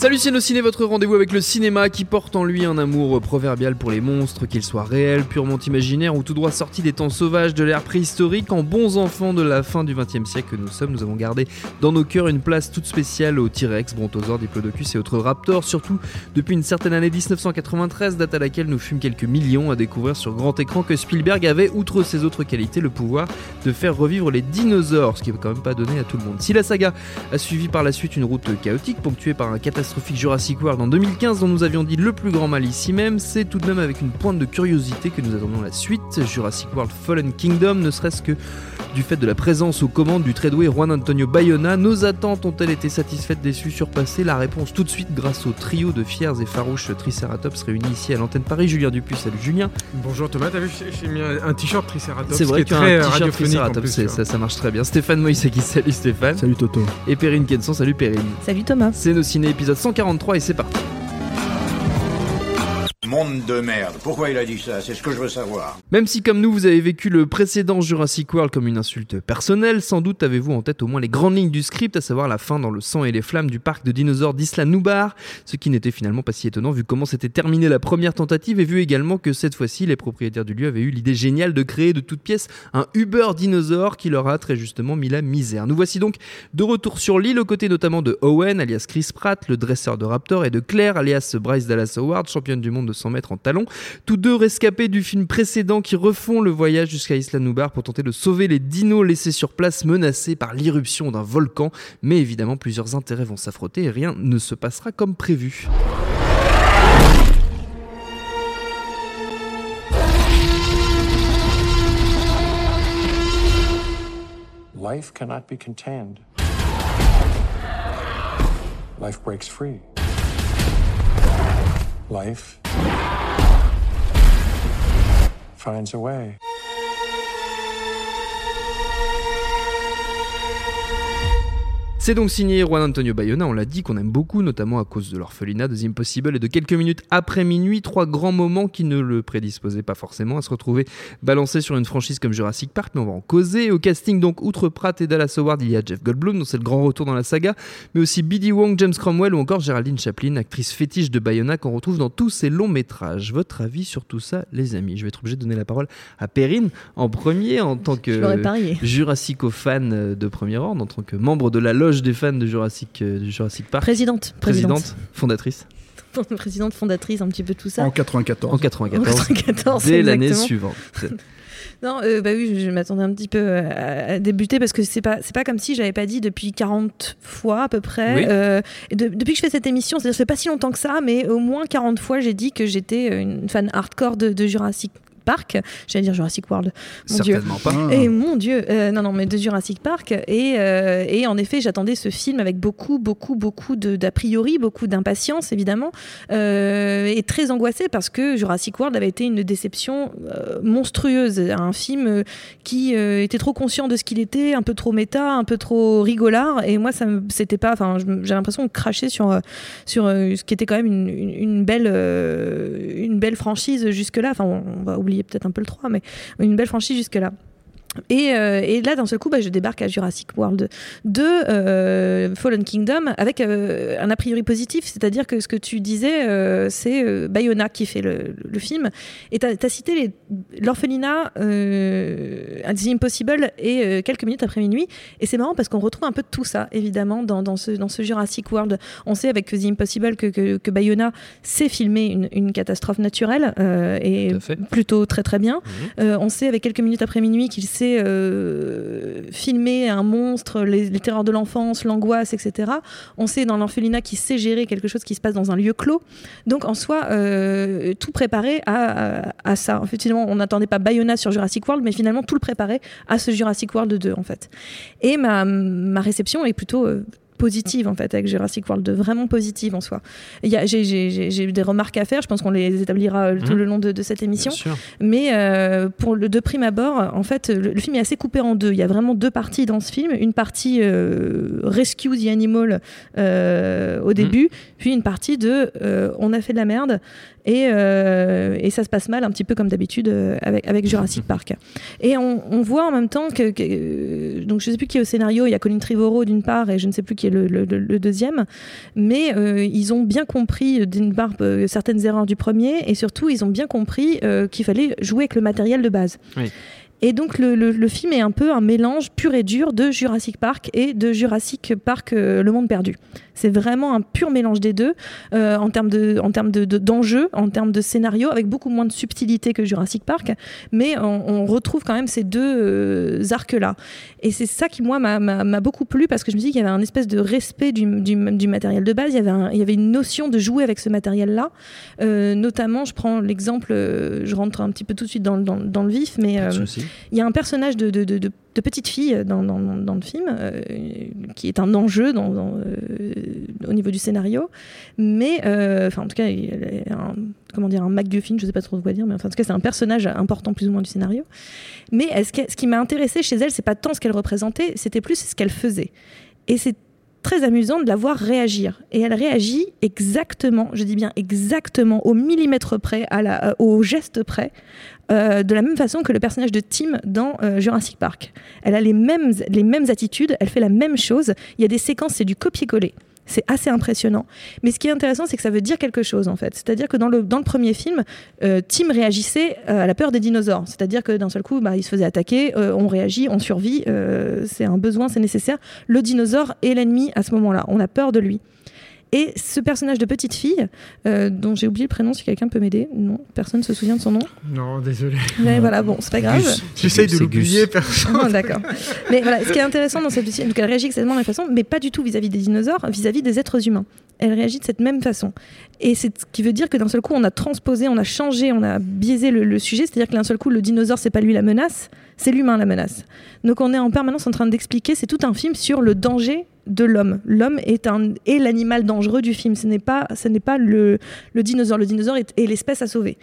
Salut Ciné, votre rendez-vous avec le cinéma qui porte en lui un amour proverbial pour les monstres, qu'ils soient réels, purement imaginaires ou tout droit sortis des temps sauvages de l'ère préhistorique. En bons enfants de la fin du XXe siècle que nous sommes, nous avons gardé dans nos cœurs une place toute spéciale aux T-Rex, Brontosaures, Diplodocus et autres raptors, surtout depuis une certaine année 1993, date à laquelle nous fûmes quelques millions à découvrir sur grand écran que Spielberg avait, outre ses autres qualités, le pouvoir de faire revivre les dinosaures, ce qui n'est quand même pas donné à tout le monde. Si la saga a suivi par la suite une route chaotique ponctuée par un catastrophe Jurassic World en 2015 dont nous avions dit le plus grand mal ici même, c'est tout de même avec une pointe de curiosité que nous attendons la suite. Jurassic World Fallen Kingdom, ne serait-ce que du fait de la présence aux commandes du très doué Juan Antonio Bayona, nos attentes ont-elles été satisfaites, déçues, surpassées? La réponse tout de suite grâce au trio de fiers et farouches Triceratops réunis ici à l'antenne Paris. Julien Dupuis, salut Julien. Bonjour Thomas, t'as vu, j'ai mis un t-shirt Triceratops. C'est vrai qu'un t-shirt Triceratops, ça, ça, marche très bien. Stéphane Moïsaki, salut Stéphane. Salut Toto. Et Perrine Kenson, salut Perrine. Salut Thomas. C'est nos ciné épisode 143 et c'est parti. Monde de merde. Pourquoi il a dit ça? C'est ce que je veux savoir. Même si comme nous vous avez vécu le précédent Jurassic World comme une insulte personnelle, sans doute avez-vous en tête au moins les grandes lignes du script, à savoir la fin dans le sang et les flammes du parc de dinosaures d'Isla Nubar, ce qui n'était finalement pas si étonnant vu comment s'était terminée la première tentative et vu également que cette fois-ci les propriétaires du lieu avaient eu l'idée géniale de créer de toutes pièces un Uber dinosaure qui leur a très justement mis la misère. Nous voici donc de retour sur l'île aux côtés notamment de Owen alias Chris Pratt, le dresseur de Raptor et de Claire alias Bryce Dallas Howard, championne du monde de 100 mètres en talons. Tous deux rescapés du film précédent qui refont le voyage jusqu'à Isla Nubar pour tenter de sauver les dinos laissés sur place menacés par l'irruption d'un volcan. Mais évidemment, plusieurs intérêts vont s'affronter et rien ne se passera comme prévu. Life cannot be contained. Life breaks free. Life finds a way. C'est donc signé Juan Antonio Bayona, on l'a dit qu'on aime beaucoup, notamment à cause de l'orphelinat, de The Impossible et de quelques minutes après minuit, trois grands moments qui ne le prédisposaient pas forcément à se retrouver balancé sur une franchise comme Jurassic Park, mais on va en causer. Au casting, donc, outre Pratt et Dallas Howard, il y a Jeff Goldblum, dont c'est le grand retour dans la saga, mais aussi B.D. Wong, James Cromwell ou encore Geraldine Chaplin, actrice fétiche de Bayona qu'on retrouve dans tous ses longs métrages. Votre avis sur tout ça, les amis? Je vais être obligé de donner la parole à Perrine en premier, en tant que Jurassico-fan de premier ordre, en tant que membre de la loge des fans de Jurassic, euh, Jurassic Park. Présidente. Présidente, fondatrice. Présidente, fondatrice, un petit peu tout ça. En 94. En 94. dès l'année suivante. Non, euh, bah oui, je, m'attendais un petit peu à, débuter parce que c'est pas c'est pas comme si j'avais pas dit depuis 40 fois à peu près. Euh, depuis que je fais cette émission, c'est-à-dire fait pas si longtemps que ça, mais au moins 40 fois j'ai dit que j'étais une fan hardcore de, de Jurassic Park. J'allais dire Jurassic World. Mon Certainement Dieu. pas. Et mon Dieu, euh, non, non, mais de Jurassic Park. Et, euh, et en effet, j'attendais ce film avec beaucoup, beaucoup, beaucoup d'a priori, beaucoup d'impatience, évidemment, euh, et très angoissée parce que Jurassic World avait été une déception monstrueuse. Un film qui était trop conscient de ce qu'il était, un peu trop méta, un peu trop rigolard. Et moi, ça c'était pas. Enfin, j'ai l'impression de cracher sur, sur ce qui était quand même une, une belle, une belle franchise jusque-là. Enfin, on va oublier peut-être un peu le 3, mais une belle franchise jusque-là. Et, euh, et, là, d'un seul coup, bah, je débarque à Jurassic World 2, euh, Fallen Kingdom, avec euh, un a priori positif, c'est-à-dire que ce que tu disais, c'est Bayona qui fait le, le film. Et tu as, cité l'orphelinat, The Impossible, et quelques minutes après minuit. Et c'est marrant parce qu'on retrouve un peu de tout ça, évidemment, dans, dans, ce, dans ce Jurassic World. On sait avec The Impossible que, que, que Bayona sait filmer une, une catastrophe naturelle, et plutôt très très bien. Mmh. on sait avec quelques minutes après minuit qu'il sait euh, filmer un monstre, les, les terreurs de l'enfance, l'angoisse, etc. On sait dans l'orphelinat qu'il sait gérer quelque chose qui se passe dans un lieu clos. Donc en soi, euh, tout préparé à, ça. En fait, finalement, on n'attendait pas Bayona sur Jurassic World, mais finalement tout le préparait à ce Jurassic World 2 en fait. Et ma, ma réception est plutôt euh, positive en fait avec Jurassic World, vraiment positive en soi. J'ai des remarques à faire, je pense qu'on les établira tout mmh. le long de, de cette émission. Mais euh, pour le de prime abord, en fait, le, le, film est assez coupé en deux. Il y a vraiment deux parties dans ce film. Une partie euh, Rescue the Animal euh, au début, mmh. puis une partie de euh, on a fait de la merde et, euh, et, ça se passe mal un petit peu comme d'habitude euh, avec, avec, Jurassic Park. Et on, on, voit en même temps que, que, donc je sais plus qui est au scénario, il y a Colin Trevorrow d'une part et je ne sais plus qui est le, deuxième, mais euh, ils ont bien compris d'une part euh, certaines erreurs du premier et surtout ils ont bien compris euh, qu'il fallait jouer avec le matériel de base. Et donc le, le, le, film est un peu un mélange pur et dur de Jurassic Park et de Jurassic Park euh, Le Monde Perdu. C'est vraiment un pur mélange des deux euh, en termes de, en termes de, d'enjeux, en termes de scénario, avec beaucoup moins de subtilité que Jurassic Park, mais on, on retrouve quand même ces deux euh, arcs-là. Et c'est ça qui moi m'a beaucoup plu parce que je me dis qu'il y avait un espèce de respect du, du, du matériel de base. Il y avait, un, il y avait une notion de jouer avec ce matériel-là. Euh, notamment, je prends l'exemple, je rentre un petit peu tout de suite dans, dans, dans le vif, mais il y a un personnage de, petite fille dans, le film, euh, qui est un enjeu euh, au niveau du scénario. Mais, euh, enfin, en tout cas, il un, comment dire, un MacGuffin, je sais pas trop quoi dire, mais enfin, en tout cas, c'est un personnage important plus ou moins du scénario. Mais ce, que, ce qui m'a intéressé chez elle, c'est pas tant ce qu'elle représentait, c'était plus ce qu'elle faisait. Très amusant de la voir réagir. Et elle réagit exactement, je dis bien exactement, au millimètre près, euh, au geste près, euh, de la même façon que le personnage de Tim dans euh, Jurassic Park. Elle a les mêmes, les mêmes attitudes, elle fait la même chose. Il y a des séquences, c'est du copier-coller. C'est assez impressionnant. Mais ce qui est intéressant, c'est que ça veut dire quelque chose, en fait. C'est-à-dire que dans le, dans le premier film, euh, Tim réagissait euh, à la peur des dinosaures. C'est-à-dire que d'un seul coup, bah, il se faisait attaquer, euh, on réagit, on survit, c'est un besoin, c'est nécessaire. Le dinosaure est l'ennemi à ce moment-là. On a peur de lui. Et ce personnage de petite fille, euh, dont j'ai oublié le prénom, si quelqu'un peut m'aider. Non, personne ne se souvient de son nom. Non, désolé. Mais voilà, bon, c'est pas grave. J'essaye de l'oublier, personne. Oh, D'accord. Mais voilà, ce qui est intéressant dans cette donc elle réagit exactement de la même façon, mais pas du tout vis-à-vis -vis des dinosaures, vis-à-vis -vis des êtres humains. Elle réagit de cette même façon. Et c'est ce qui veut dire que d'un seul coup, on a transposé, on a changé, on a biaisé le, le sujet. C'est-à-dire que d'un seul coup, le dinosaure, c'est pas lui la menace, c'est l'humain la menace. Donc on est en permanence en train d'expliquer, c'est tout un film sur le danger de l'homme. L'homme est, l'animal dangereux du film. Ce n'est pas, le, dinosaure. Le dinosaure est l'espèce à sauver.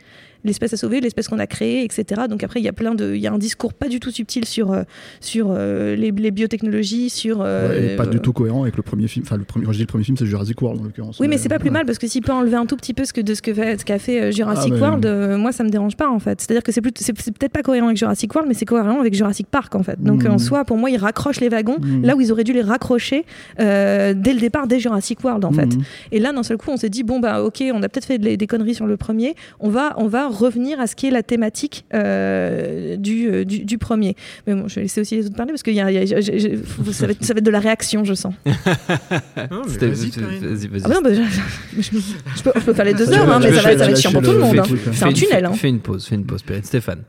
L'espèce à sauver, l'espèce qu'on a créée, etc. Donc après, il y a plein de, il y a un discours pas du tout subtil sur euh, sur euh, les, les, biotechnologies, sur. Euh, ouais, et pas du tout cohérent avec le premier film. Enfin, le premier, quand je dis le premier film, c'est Jurassic World en l'occurrence. Oui, mais c'est pas plus mal parce que s'il peut enlever un tout petit peu ce que de ce que fait, ce qu'a fait Jurassic ah, World, moi ça me dérange pas en fait. C'est-à-dire que c'est plus, c'est, c'est peut-être pas cohérent avec Jurassic World, mais c'est cohérent avec Jurassic Park en fait. Donc mmh. en soi, pour moi, il raccroche les wagons mmh. là où ils auraient dû les raccrocher dès le départ des Jurassic World en fait. Mmh. Et là, d'un seul coup, on s'est dit bon bah ok, on a peut-être fait des, des conneries sur le premier, on va on va revenir à ce qui est la thématique euh, du, euh, du, du, premier. Mais bon, je vais laisser aussi les autres parler parce que y a, y a, j ai, j ai, ça, va être, ça va être de la réaction, je sens. vas-y, vas-y. Ah non, bah, je, je, je, peux, je, peux, faire les deux heures, hein, mais ça va, ça va être chiant pour tout le monde. Hein. C'est un tunnel. Hein. Fais une pause, fais une pause, Stéphane.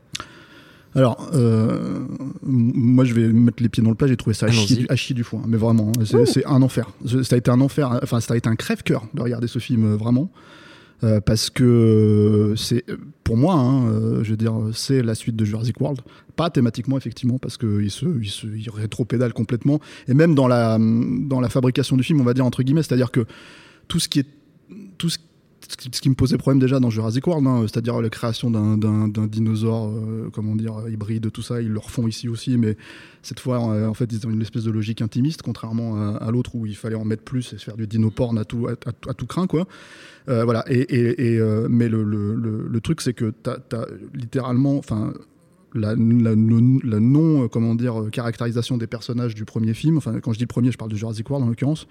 Alors, euh, moi, je vais mettre les pieds dans le plat. J'ai trouvé ça à chier, à chier, du foin, mais vraiment, c'est un enfer. Ça a été un enfer. Enfin, ça a été un crève-cœur de regarder ce film, vraiment. Euh, parce que c'est pour moi, hein, euh, je veux dire, c'est la suite de Jurassic World. Pas thématiquement effectivement, parce qu'il se, il se il rétropédale complètement, et même dans la dans la fabrication du film, on va dire entre guillemets, c'est-à-dire que tout ce qui est tout ce ce qui me posait problème déjà dans Jurassic World, hein, c'est-à-dire la création d'un dinosaure, euh, comment dire, hybride, tout ça, ils le refont ici aussi, mais cette fois, euh, en fait, ils ont une espèce de logique intimiste, contrairement à, l'autre où il fallait en mettre plus et se faire du dino-porn à tout, à, tout craint, quoi. Euh, voilà. Et, euh, mais le, truc, c'est que tu as, littéralement, enfin, la, la, non, comment dire, caractérisation des personnages du premier film. Enfin, quand je dis premier, je parle de Jurassic World en l'occurrence,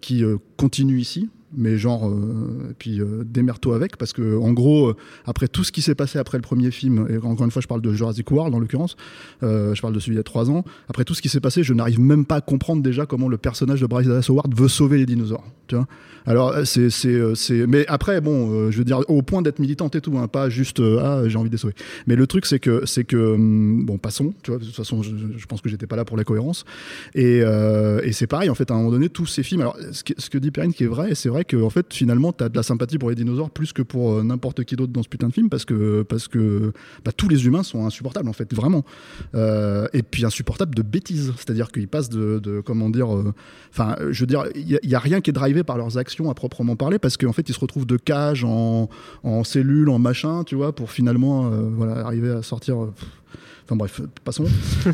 qui continue ici mais genre, euh, et puis euh, démerde avec, parce que en gros, euh, après tout ce qui s'est passé après le premier film, et encore une fois, je parle de Jurassic World en l'occurrence, euh, je parle de celui il y a trois ans, après tout ce qui s'est passé, je n'arrive même pas à comprendre déjà comment le personnage de Bryce Dallas Howard veut sauver les dinosaures. Tu vois Alors, c'est, c'est, mais après, bon, je veux dire, au point d'être militante et tout, hein, pas juste, ah, j'ai envie de les sauver. Mais le truc, c'est que, c'est que, hum, bon, passons, tu vois, de toute façon, je, je pense que j'étais pas là pour la cohérence. Et, et c'est pareil, en fait, à un moment donné, tous ces films, alors, ce que, ce que dit Perrine qui est vrai, c'est vrai que, en fait, finalement, tu as de la sympathie pour les dinosaures plus que pour euh, n'importe qui d'autre dans ce putain de film parce que, parce que bah, tous les humains sont insupportables, en fait, vraiment. Euh, et puis insupportables de bêtises. C'est-à-dire qu'ils passent de, comment dire. Euh, enfin, je veux dire, il n'y a, rien qui est drivé par leurs actions à proprement parler parce qu'en fait, ils se retrouvent de cages en, cellules, en machin, tu vois, pour finalement voilà, arriver à sortir. Enfin bref, passons.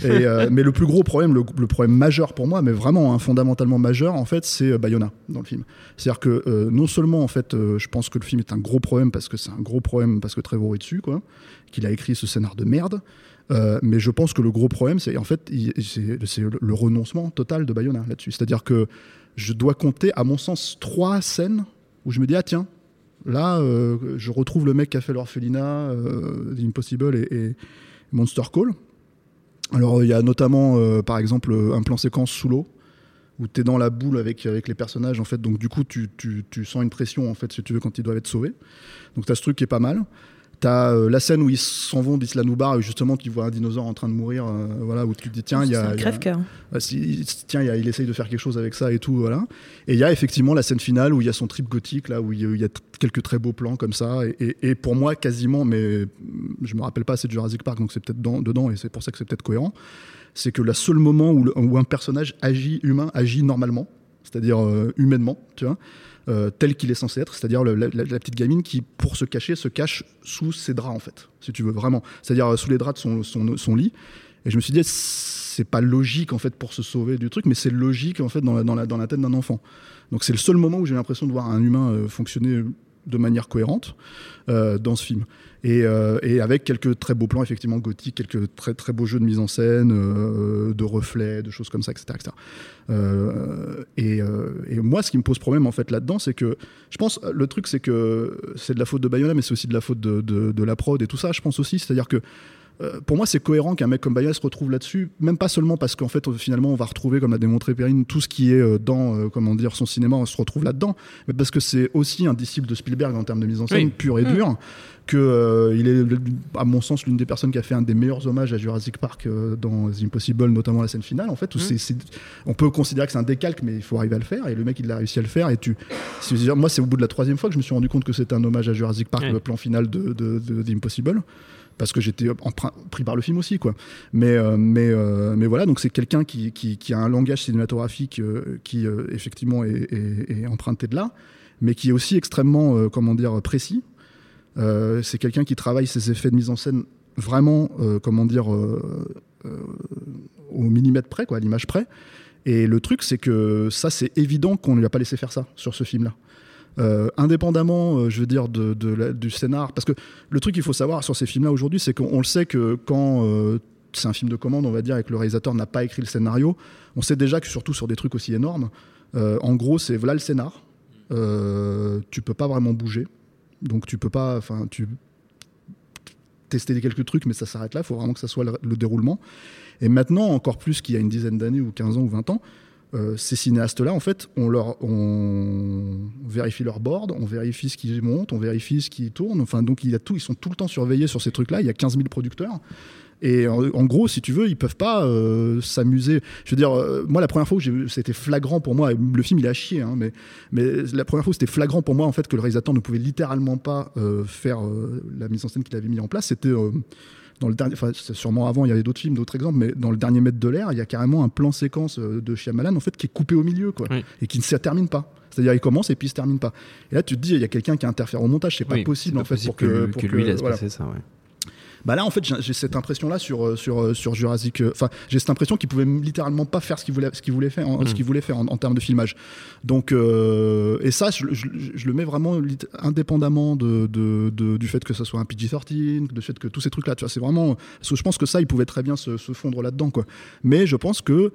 Euh, mais le plus gros problème, le, problème majeur pour moi, mais vraiment hein, fondamentalement majeur, en fait, c'est euh, Bayona dans le film. C'est-à-dire que euh, non seulement, en fait, je pense que le film est un gros problème parce que c'est un gros problème parce que Trevor est dessus, quoi, qu'il a écrit ce scénar de merde. mais je pense que le gros problème, c'est en fait, c'est le, renoncement total de Bayona là-dessus. C'est-à-dire que je dois compter, à mon sens, trois scènes où je me dis ah tiens, là, je retrouve le mec qui a fait l'orphelinat, euh, Impossible et, Monster Call. Alors il y a notamment euh, par exemple un plan séquence sous l'eau où tu es dans la boule avec, les personnages en fait donc du coup tu, sens une pression en fait si tu veux quand ils doivent être sauvés. Donc tu as ce truc qui est pas mal. T'as euh, la scène où ils s'en vont d'Isla Noubar, justement, tu vois un dinosaure en train de mourir, euh, voilà, où tu te dis, tiens, il y a. Un crève-cœur. tiens, il, essaye de faire quelque chose avec ça et tout, voilà. Et il y a effectivement la scène finale où il y a son trip gothique, là, où il y, a quelques très beaux plans comme ça. Et, pour moi, quasiment, mais je me rappelle pas de Jurassic Park, donc c'est peut-être dedans, et c'est pour ça que c'est peut-être cohérent. C'est que le seul moment où, où, un personnage agit humain, agit normalement, c'est-à-dire euh, humainement, tu vois euh, tel qu'il est censé être, c'est-à-dire la, petite gamine qui, pour se cacher, se cache sous ses draps, en fait, si tu veux, vraiment. C'est-à-dire euh, sous les draps de son, lit. Et je me suis dit, c'est pas logique, en fait, pour se sauver du truc, mais c'est logique, en fait, dans la, tête d'un enfant. Donc c'est le seul moment où j'ai l'impression de voir un humain fonctionner de manière cohérente dans ce film. Euh, et, avec quelques très beaux plans, effectivement, gothiques, quelques très, très beaux jeux de mise en scène, euh, de reflets, de choses comme ça, etc. Euh, et, moi, ce qui me pose problème, en fait, là-dedans, c'est que je pense, le truc, c'est que c'est de la faute de Bayona, mais c'est aussi de la faute de, de, la prod et tout ça, je pense aussi. C'est-à-dire que euh, pour moi, c'est cohérent qu'un mec comme Bayona se retrouve là-dessus, même pas seulement parce qu'en fait, finalement, on va retrouver, comme a démontré Perrine, tout ce qui est euh, dans, euh, comment dire, son cinéma, on se retrouve là-dedans, mais parce que c'est aussi un disciple de Spielberg en termes de mise en scène pure et mm. dure, que il est, à mon sens, l'une des personnes qui a fait un des meilleurs hommages à Jurassic Park dans The Impossible, notamment la scène finale, en fait, où mm. on peut considérer que c'est un décalque, mais il faut arriver à le faire, et le mec, il a réussi à le faire, et tu, moi, c'est au bout de la troisième fois que je me suis rendu compte que c'était un hommage à Jurassic Park, le plan final de, de, de The Impossible parce que j'étais pris par le film aussi quoi. Mais euh, mais euh, mais voilà donc c'est quelqu'un qui, qui, a un langage cinématographique euh, qui effectivement est, emprunté de là mais qui est aussi extrêmement comment dire précis. C'est quelqu'un qui travaille ses effets de mise en scène vraiment comment dire au millimètre près quoi à l'image près. Et le truc c'est que ça c'est évident qu'on ne lui a pas laissé faire ça sur ce film là euh, indépendamment, euh, je veux dire, du scénar. Parce que le truc qu'il faut savoir sur ces films-là aujourd'hui, c'est qu'on le sait que quand euh, c'est un film de commande, on va dire, et que le réalisateur n'a pas écrit le scénario, on sait déjà que surtout sur des trucs aussi énormes, en gros, c'est voilà le scénar. tu peux pas vraiment bouger. Donc tu peux pas. Enfin, tu tester quelques trucs, mais ça s'arrête là. Il faut vraiment que ça soit le, déroulement. Et maintenant, encore plus qu'il y a une dizaine d'années, ou 15 ans, ou 20 ans, euh, ces cinéastes-là, en fait, on, leur, on vérifie leur board, on vérifie ce qui monte, on vérifie ce qui tourne. Enfin, donc, il y a tout, ils sont tout le temps surveillés sur ces trucs-là. Il y a 15 000 producteurs. Et en, gros, si tu veux, ils peuvent pas euh, s'amuser. Je veux dire, euh, moi, la première fois où c'était flagrant pour moi, le film il à chier, hein, mais, mais la première fois où c'était flagrant pour moi, en fait, que le réalisateur ne pouvait littéralement pas faire la mise en scène qu'il avait mis en place, c'était dans le dernier, enfin, sûrement avant, il y avait d'autres films, d'autres exemples, mais dans le dernier mètre de l'air, il y a carrément un plan séquence euh, de Shyamalan en fait qui est coupé au milieu, quoi, et qui ne se termine pas. C'est-à-dire, il commence et puis il se termine pas. Et là, tu te dis, il y a quelqu'un qui interfère au montage, c'est pas possible en fait pour que, lui laisse passer ça. Ouais. Bah là, en fait, j'ai cette impression-là sur, euh, sur, euh, sur Jurassic. Euh, enfin, j'ai cette impression qu'il pouvait littéralement pas faire ce qu'il voulait, ce qu'il voulait faire, en, ce mm. qu'il voulait faire en, termes de filmage. Donc, et ça, je, le mets vraiment indépendamment de, de, du fait que ça soit un PG-13, du fait que tous ces trucs-là, tu vois, c'est vraiment. Parce que je pense que ça, il pouvait très bien se, se fondre là-dedans, quoi. Mais je pense que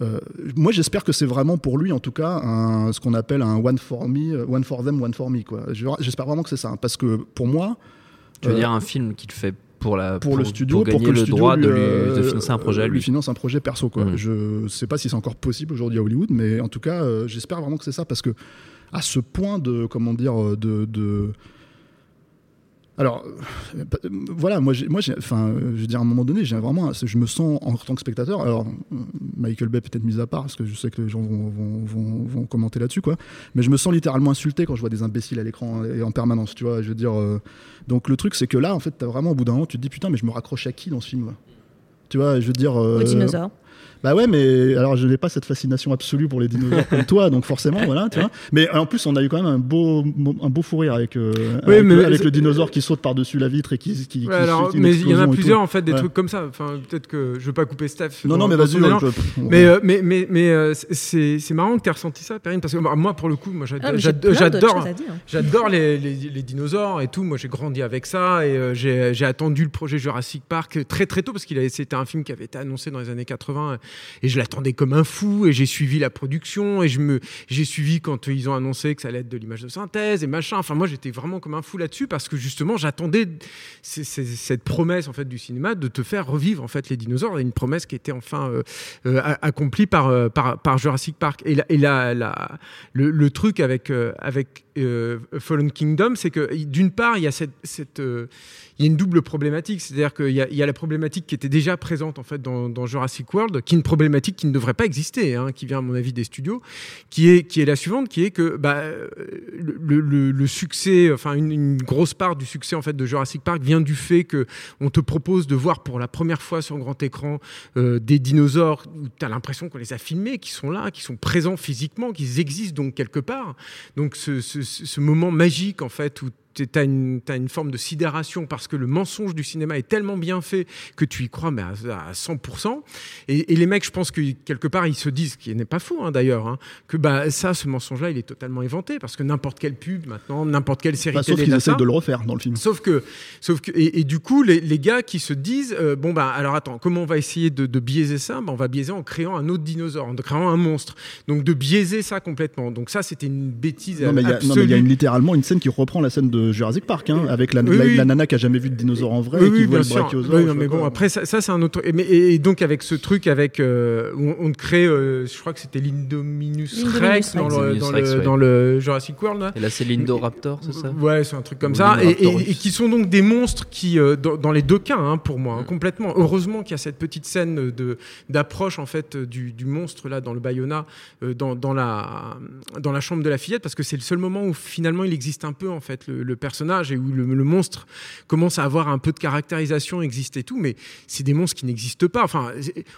euh, moi, j'espère que c'est vraiment pour lui, en tout cas, un, ce qu'on appelle un one for me, one for them, one for me. J'espère vraiment que c'est ça, hein, parce que pour moi, tu veux euh, dire un film qu'il fait pour la pour, le studio pour, que le, droit de, lui, financer un projet lui. finance un projet perso quoi. Mm. Je sais pas si c'est encore possible aujourd'hui à Hollywood, mais en tout cas, j'espère vraiment que c'est ça parce que à ce point de comment dire de, de alors, euh, voilà, moi, moi enfin, je veux dire, à un moment donné, j'ai vraiment, je me sens en tant que spectateur. Alors, Michael Bay peut-être mis à part, parce que je sais que les gens vont, vont, commenter là-dessus, quoi. Mais je me sens littéralement insulté quand je vois des imbéciles à l'écran et en permanence, tu vois. Je veux dire, euh, donc le truc, c'est que là, en fait, as vraiment au bout d'un moment, tu te dis putain, mais je me raccroche à qui dans ce film Tu vois, je veux dire. Euh, dinosaure. Bah ouais, mais alors je n'ai pas cette fascination absolue pour les dinosaures comme toi, donc forcément, voilà, tu vois. Mais en plus, on a eu quand même un beau, un beau fou rire avec, euh, avec, le, dinosaure qui saute par-dessus la vitre et qui. qui, mais il y en a plusieurs, en fait, des trucs comme ça. Enfin, peut-être que je veux pas couper Steph. Non, non, mais vas-y. Mais, euh, mais, mais, mais euh, c'est marrant que tu aies ressenti ça, Perrine, parce que bah, moi, pour le coup, moi, ah, j'adore j'adore les, les, les, dinosaures et tout. Moi, j'ai grandi avec ça et j'ai attendu le projet Jurassic Park très très tôt parce qu'il c'était un film qui avait été annoncé dans les années 80 et je l'attendais comme un fou et j'ai suivi la production et je me j'ai suivi quand ils ont annoncé que ça allait être de l'image de synthèse et machin. Enfin moi j'étais vraiment comme un fou là-dessus parce que justement j'attendais cette promesse en fait du cinéma de te faire revivre en fait les dinosaures une promesse qui était enfin euh, euh, accomplie par, euh, par, par Jurassic Park. Et, le, le, truc avec avec Fallen Kingdom c'est que d'une part il y a cette, cette il y a une double problématique, c'est-à-dire qu'il y, y, a la problématique qui était déjà présente en fait dans, Jurassic World, qui est une problématique qui ne devrait pas exister, hein, qui vient à mon avis des studios, qui est, qui est la suivante, qui est que bah, le, succès, enfin une, grosse part du succès en fait de Jurassic Park vient du fait que on te propose de voir pour la première fois sur grand écran euh, des dinosaures où tu as l'impression qu'on les a filmés, qui sont là, qui sont présents physiquement, qu'ils existent donc quelque part. Donc ce, ce moment magique en fait où tu as, as une, forme de sidération parce que le mensonge du cinéma est tellement bien fait que tu y crois mais à, 100%. Et, les mecs, je pense que quelque part, ils se disent, ce qui n'est pas faux hein, d'ailleurs, hein, que bah, ça, ce mensonge-là, il est totalement inventé parce que n'importe quelle pub maintenant, n'importe quelle série bah, télé. Sauf qu'ils essaient de le refaire dans le film. Sauf que, sauf que et, du coup, les, les, gars qui se disent, euh, bon bah alors attends, comment on va essayer de, biaiser ça? Bah, On va biaiser en créant un autre dinosaure, en créant un monstre. Donc de biaiser ça complètement. Donc ça, c'était une bêtise. Non mais il y a littéralement une scène qui reprend la scène de Jurassic Park, hein, avec la, nana qui a jamais vu de dinosaure en vrai et qui voit le brachiosaure. mais bon, après, ça, c'est un autre. Et, donc, avec ce truc, avec. Euh, on, crée, euh, je crois que c'était l'Indominus Rex, dans, le, dans, le, Jurassic World. Là. Et là, c'est l'Indoraptor, c'est ça? Ouais, c'est un truc comme ça. Et, qui sont donc des monstres qui, euh, dans, les deux cas, hein, pour moi, hein, complètement. Heureusement qu'il y a cette petite scène d'approche, en fait, du, monstre, là, dans le Bayona, dans, dans, la, dans la chambre de la fillette, parce que c'est le seul moment où finalement il existe un peu, en fait, le personnage et où le, monstre commence à avoir un peu de caractérisation, existe et tout, mais c'est des monstres qui n'existent pas. Enfin,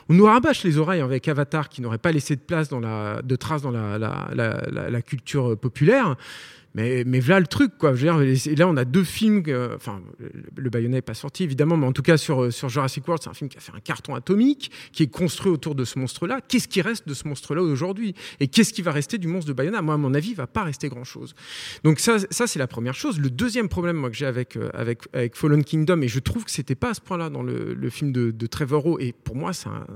on nous rabâche les oreilles avec Avatar qui n'aurait pas laissé de place dans la, de traces dans la, la culture populaire. Mais, mais voilà le truc, quoi. Je veux dire, là, on a deux films. enfin, le Bayonnet n'est pas sorti, évidemment, mais en tout cas, sur, sur Jurassic World, c'est un film qui a fait un carton atomique, qui est construit autour de ce monstre-là. Qu'est-ce qui reste de ce monstre-là aujourd'hui? Et qu'est-ce qui va rester du monstre de Bayonetta Moi, à mon avis, il va pas rester grand-chose. Donc, ça, ça c'est la première chose. Le deuxième problème, moi, que j'ai avec, euh, avec, avec Fallen Kingdom, et je trouve que c'était pas à ce point-là dans le, le, film de, de Trevorrow, et pour moi, c'est un,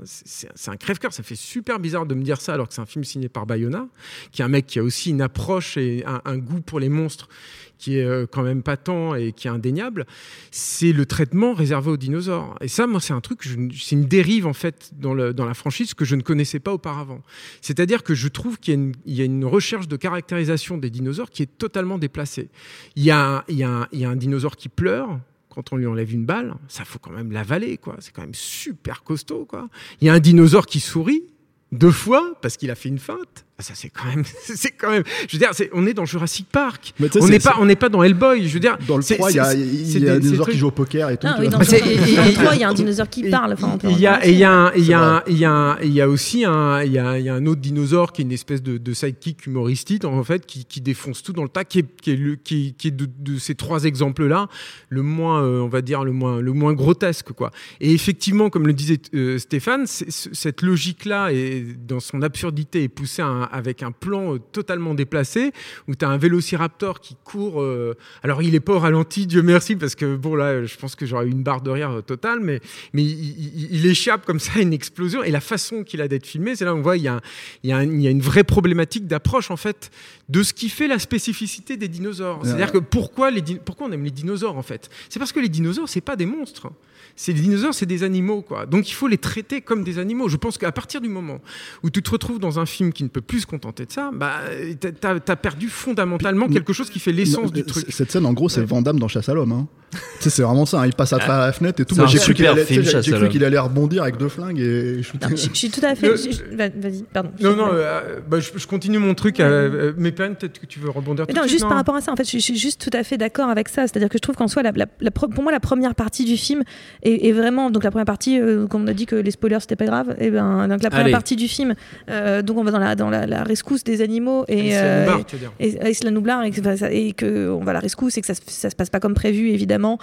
un crève-cœur. Ça fait super bizarre de me dire ça alors que c'est un film signé par Bayona, qui est un mec qui a aussi une approche et un goût pour les monstres qui est euh, quand même patent et qui est indéniable, c'est le traitement réservé aux dinosaures. Et ça, moi, c'est un truc, c'est une dérive en fait dans, la franchise que je ne connaissais pas auparavant. C'est-à-dire que je trouve qu'il y, a une recherche de caractérisation des dinosaures qui est totalement déplacée. Il y a, un, il y a un dinosaure qui pleure, quand on lui enlève une balle, ça faut quand même l'avaler, quoi. C'est quand même super costaud, quoi. Il y a un dinosaure qui sourit deux fois parce qu'il a fait une feinte ça c'est quand même, c'est quand même. Je veux dire, on est dans Jurassic Park. on n'est pas, on n'est pas dans Hellboy. Je veux dire, dans le 3, il y a, y a un dinosaure qui joue au poker et tout. Ah, oui, dans, le 3, il y a un dinosaure qui parle. il y a, il y a, il y a, il y a, il y a aussi un, il y a, il y a un autre dinosaure qui est une espèce de, de sidekick humoristique en fait, qui, qui, défonce tout dans le tas, qui est, qui est, le, qui, qui est de, de, ces trois exemples-là, le moins, euh, on va dire, le moins, le moins grotesque, quoi. Et effectivement, comme le disait euh, Stéphane, cette logique-là, et dans son absurdité, est poussée à avec un plan euh, totalement déplacé, où tu as un vélociraptor qui court. Euh, alors, il est pas au ralenti, Dieu merci, parce que bon, là, je pense que j'aurais eu une barre de rire euh, totale, mais, mais il, échappe comme ça à une explosion. Et la façon qu'il a d'être filmé, c'est là où on voit il y a, il y a, il y a une vraie problématique d'approche, en fait, de ce qui fait la spécificité des dinosaures. C'est-à-dire que pourquoi, les, pourquoi on aime les dinosaures, en fait? C'est parce que les dinosaures, c'est pas des monstres c'est les dinosaures, c'est des animaux, quoi. Donc il faut les traiter comme des animaux. Je pense qu'à partir du moment où tu te retrouves dans un film qui ne peut plus se contenter de ça, bah, t'as as perdu fondamentalement quelque chose qui fait l'essence du truc. Cette scène, en gros, c'est Van Damme dans Chasse à l'homme. Hein. c'est vraiment ça. Hein. Il passe à travers la fenêtre et tout. Moi, j'ai cru qu'il allait, allait, rebondir avec deux flingues et je, suis tout à fait. Vas-y, pardon. Non, non, euh, bah, je, continue mon truc. Euh, mais peut-être que tu veux rebondir. non, juste par rapport à ça, en fait, je suis juste tout à fait d'accord avec ça. C'est-à-dire que je trouve qu'en soi, pour moi, la première partie du film et, vraiment, donc la première partie, euh, comme on a dit que les spoilers c'était pas grave, et ben donc la première partie du film, euh, donc on va dans la dans la, rescousse des animaux et euh, et, et, et, que on va à la rescousse et que ça, ça se passe pas comme prévu évidemment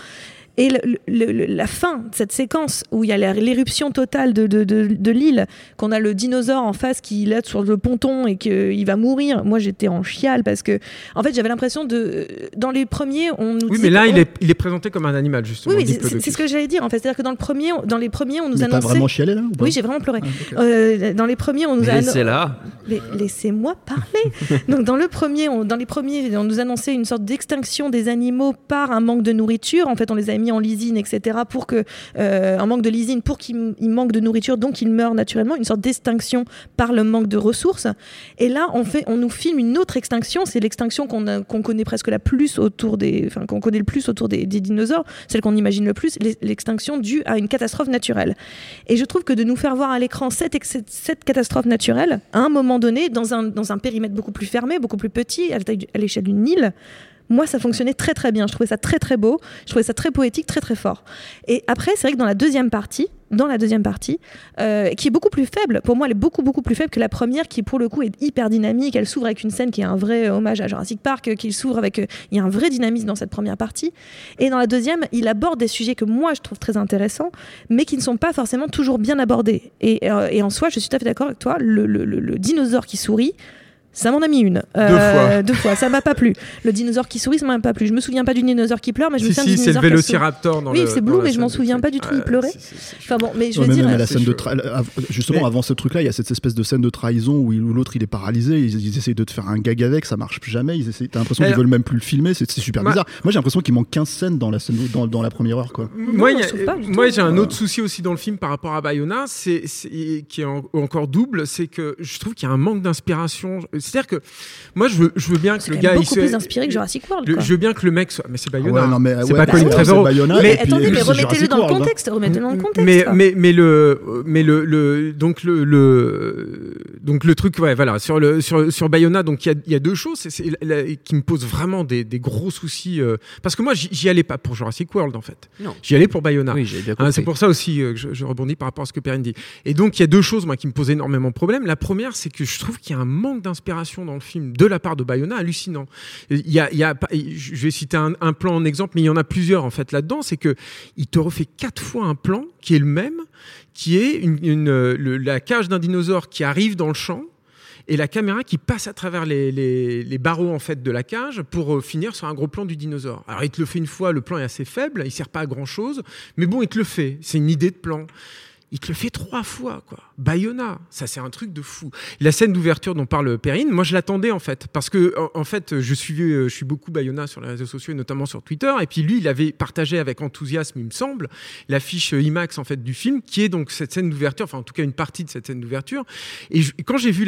et la fin de cette séquence où il y a l'éruption totale de, de, de, l'île, qu'on a le dinosaure en face qui est sur le ponton et qu'il va mourir, moi j'étais en chiale parce que, en fait, j'avais l'impression de. Dans les premiers, on nous. Oui, mais là, il, est, il est présenté comme un animal, justement. Oui, c'est ce que j'allais dire, en fait. C'est-à-dire que dans, le premier, dans les premiers, on nous mais annonçait. vraiment chialé, là Oui, j'ai vraiment pleuré. Ah, euh, dans les premiers, on nous a. Laissez-la. Laissez-moi parler. Donc, dans, le premier, on, dans les premiers, on nous annonçait une sorte d'extinction des animaux par un manque de nourriture. En fait, on les a mis en lysine, etc., pour que euh, un manque de lysine, pour qu'il manque de nourriture, donc il meurt naturellement, une sorte d'extinction par le manque de ressources. Et là, on fait, on nous filme une autre extinction, c'est l'extinction qu'on connaît presque la plus autour des, qu'on connaît le plus autour des, dinosaures, celle qu'on imagine le plus, l'extinction due à une catastrophe naturelle. Et je trouve que de nous faire voir à l'écran cette, catastrophe naturelle, à un moment donné, dans un, dans un périmètre beaucoup plus fermé, beaucoup plus petit, à l'échelle d'une île, moi, ça fonctionnait très très bien. Je trouvais ça très très beau. Je trouvais ça très poétique, très très fort. Et après, c'est vrai que dans la deuxième partie, dans la deuxième partie, euh, qui est beaucoup plus faible. Pour moi, elle est beaucoup beaucoup plus faible que la première, qui pour le coup est hyper dynamique. Elle s'ouvre avec une scène qui est un vrai hommage à Jurassic Park, qui s'ouvre avec, euh, il y a un vrai dynamisme dans cette première partie. Et dans la deuxième, il aborde des sujets que moi je trouve très intéressants, mais qui ne sont pas forcément toujours bien abordés. Et, euh, en soi, je suis tout à fait d'accord avec toi. le dinosaure qui sourit ça m'en a mis une. deux fois. Deux fois. Ça m'a pas plu. Le dinosaure qui sourit, ça m'a pas plu. Je me souviens pas du dinosaure qui pleure, mais je me souviens si, du dinosaure. c'est le vélociraptor dans Oui, c'est Blue, mais je m'en souviens pas du tout. Il pleurait. Enfin bon, mais je veux dire. la scène de justement, avant ce truc-là, il y a cette espèce de scène de trahison où l'autre il est paralysé. Ils, essayent de te faire un gag avec, ça marche jamais. Ils T'as l'impression qu'ils veulent même plus le filmer. C'est super bizarre. Moi, j'ai l'impression qu'il manque 15 scènes dans la, scène, dans, la première heure. Quoi. Moi, moi j'ai un autre souci aussi dans le film par rapport à Bayona, c'est qui est encore double, c'est que je trouve qu'il y a un manque d'inspiration. C'est-à-dire que moi, je veux, je veux bien que le gars. beaucoup plus inspiré que Jurassic World. je veux bien que le mec soit. Mais c'est Bayona. Ah c'est pas Colin Trevorrow. Mais attendez, mais remettez-le dans le contexte. Remettez-le dans le contexte. Mais, mais, mais le, mais le, le, donc le, le, donc le truc, ouais, voilà, sur le, sur, sur Bayona, donc il y a, y a deux choses qui me posent vraiment des, des gros soucis. Euh, parce que moi, j'y allais pas pour Jurassic World, en fait. J'y allais pour Bayona. Oui, hein, c'est pour ça aussi euh, que je, je, rebondis par rapport à ce que Perrine dit. Et donc, il y a deux choses, moi, qui me posent énormément de problèmes. La première, c'est que je trouve qu'il y a un manque d'inspiration dans le film de la part de Bayona hallucinant. Il y a, je vais citer un, plan en exemple, mais il y en a plusieurs en fait là-dedans. C'est que il te refait quatre fois un plan qui est le même, qui est une, la cage d'un dinosaure qui arrive dans le champ et la caméra qui passe à travers les, les, barreaux en fait de la cage pour euh, finir sur un gros plan du dinosaure. Alors il te le fait une fois, le plan est assez faible, il sert pas à grand chose, mais bon il te le fait. C'est une idée de plan il te le fait trois fois, quoi. Bayona, ça c'est un truc de fou. La scène d'ouverture dont parle Perrine, moi je l'attendais en fait, parce que en, fait je suis, euh, je suis beaucoup Bayona sur les réseaux sociaux notamment sur Twitter, et puis lui il avait partagé avec enthousiasme, il me semble, l'affiche IMAX en fait du film, qui est donc cette scène d'ouverture, enfin en tout cas une partie de cette scène d'ouverture. Et quand j'ai vu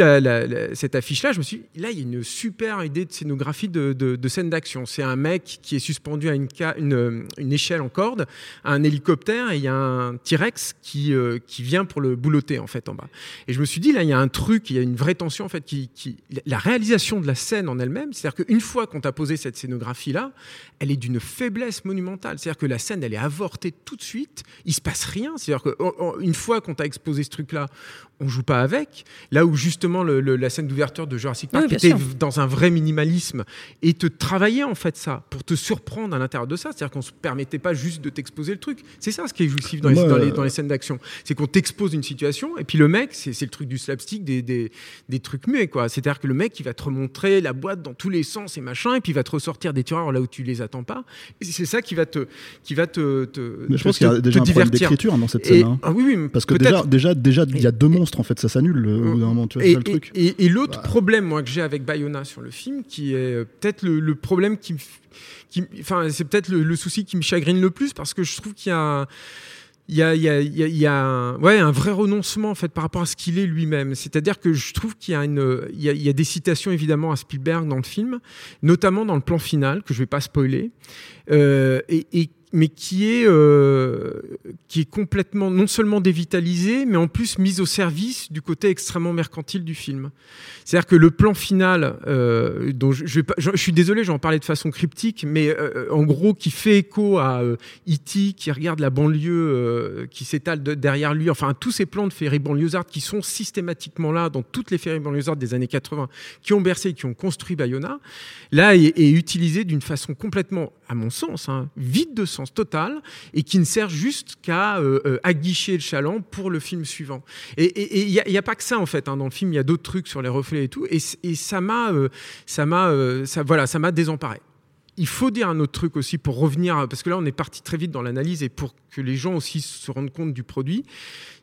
cette affiche-là, je me suis dit, là il y a une super idée de scénographie de, scène d'action. C'est un mec qui est suspendu à une, une, échelle en corde, à un hélicoptère, et il y a un T-Rex qui euh, qui vient pour le boulotter en fait en bas. Et je me suis dit là, il y a un truc, il y a une vraie tension en fait qui, qui la réalisation de la scène en elle-même, c'est-à-dire qu'une fois qu'on t'a posé cette scénographie là, elle est d'une faiblesse monumentale. C'est-à-dire que la scène, elle est avortée tout de suite. Il se passe rien. C'est-à-dire qu'une fois qu'on t'a exposé ce truc-là, on joue pas avec. Là où justement la scène d'ouverture de Jurassic Park était dans un vrai minimalisme et te travailler en fait ça pour te surprendre à l'intérieur de ça. C'est-à-dire qu'on se permettait pas juste de t'exposer le truc. C'est ça ce qui est jouissif dans, les, dans, les, scènes d'action. C'est qu'on t'expose une situation et puis le mec, c'est le truc du slapstick, des, des, des trucs muets quoi. C'est-à-dire que le mec, il va te remontrer la boîte dans tous les sens et machin et puis il va te ressortir des tireurs là où tu les attends pas. C'est ça qui va te, qui va te, te Mais je pense qu'il y a déjà un problème d'écriture dans cette scène. Hein. Ah, oui, oui, parce que déjà, déjà, déjà, il y a deux monstres en fait, ça s'annule au bout d'un moment. Tu vois, et, le truc. Et, l'autre bah. problème, moi, que j'ai avec Bayona sur le film, qui est euh, peut-être le, problème qui, qui enfin, c'est peut-être le, souci qui me chagrine le plus, parce que je trouve qu'il y a il y a, y a, il y a un, ouais, un vrai renoncement en fait par rapport à ce qu'il est lui-même. C'est-à-dire que je trouve qu'il y a y a, y des citations évidemment à Spielberg dans le film, notamment dans le plan final que je vais pas spoiler, euh, et, et mais qui est, euh, qui est complètement non seulement dévitalisé, mais en plus mise au service du côté extrêmement mercantile du film. C'est-à-dire que le plan final, euh, dont je, suis désolé, j'en parlais de façon cryptique, mais euh, en gros qui fait écho à E.T. Euh, qui regarde la banlieue qui s'étale de, derrière lui, enfin tous ces plans de féerie banlieusarde qui sont systématiquement là dans toutes les féeries banlieusardes des années 80, qui ont bercé, qui ont construit Bayona, là est utilisé d'une façon complètement, à mon sens, hein, vide de sens total et qui ne sert juste qu'à euh, euh, aguicher le chaland pour le film suivant. Et il n'y a, pas que ça en fait. Hein. Dans le film, il y a d'autres trucs sur les reflets et tout. Et, ça m'a, euh, ça m'a, euh, ça, voilà, ça m'a désemparé il faut dire un autre truc aussi pour revenir, parce que là on est parti très vite dans l'analyse et pour que les gens aussi se rendent compte du produit,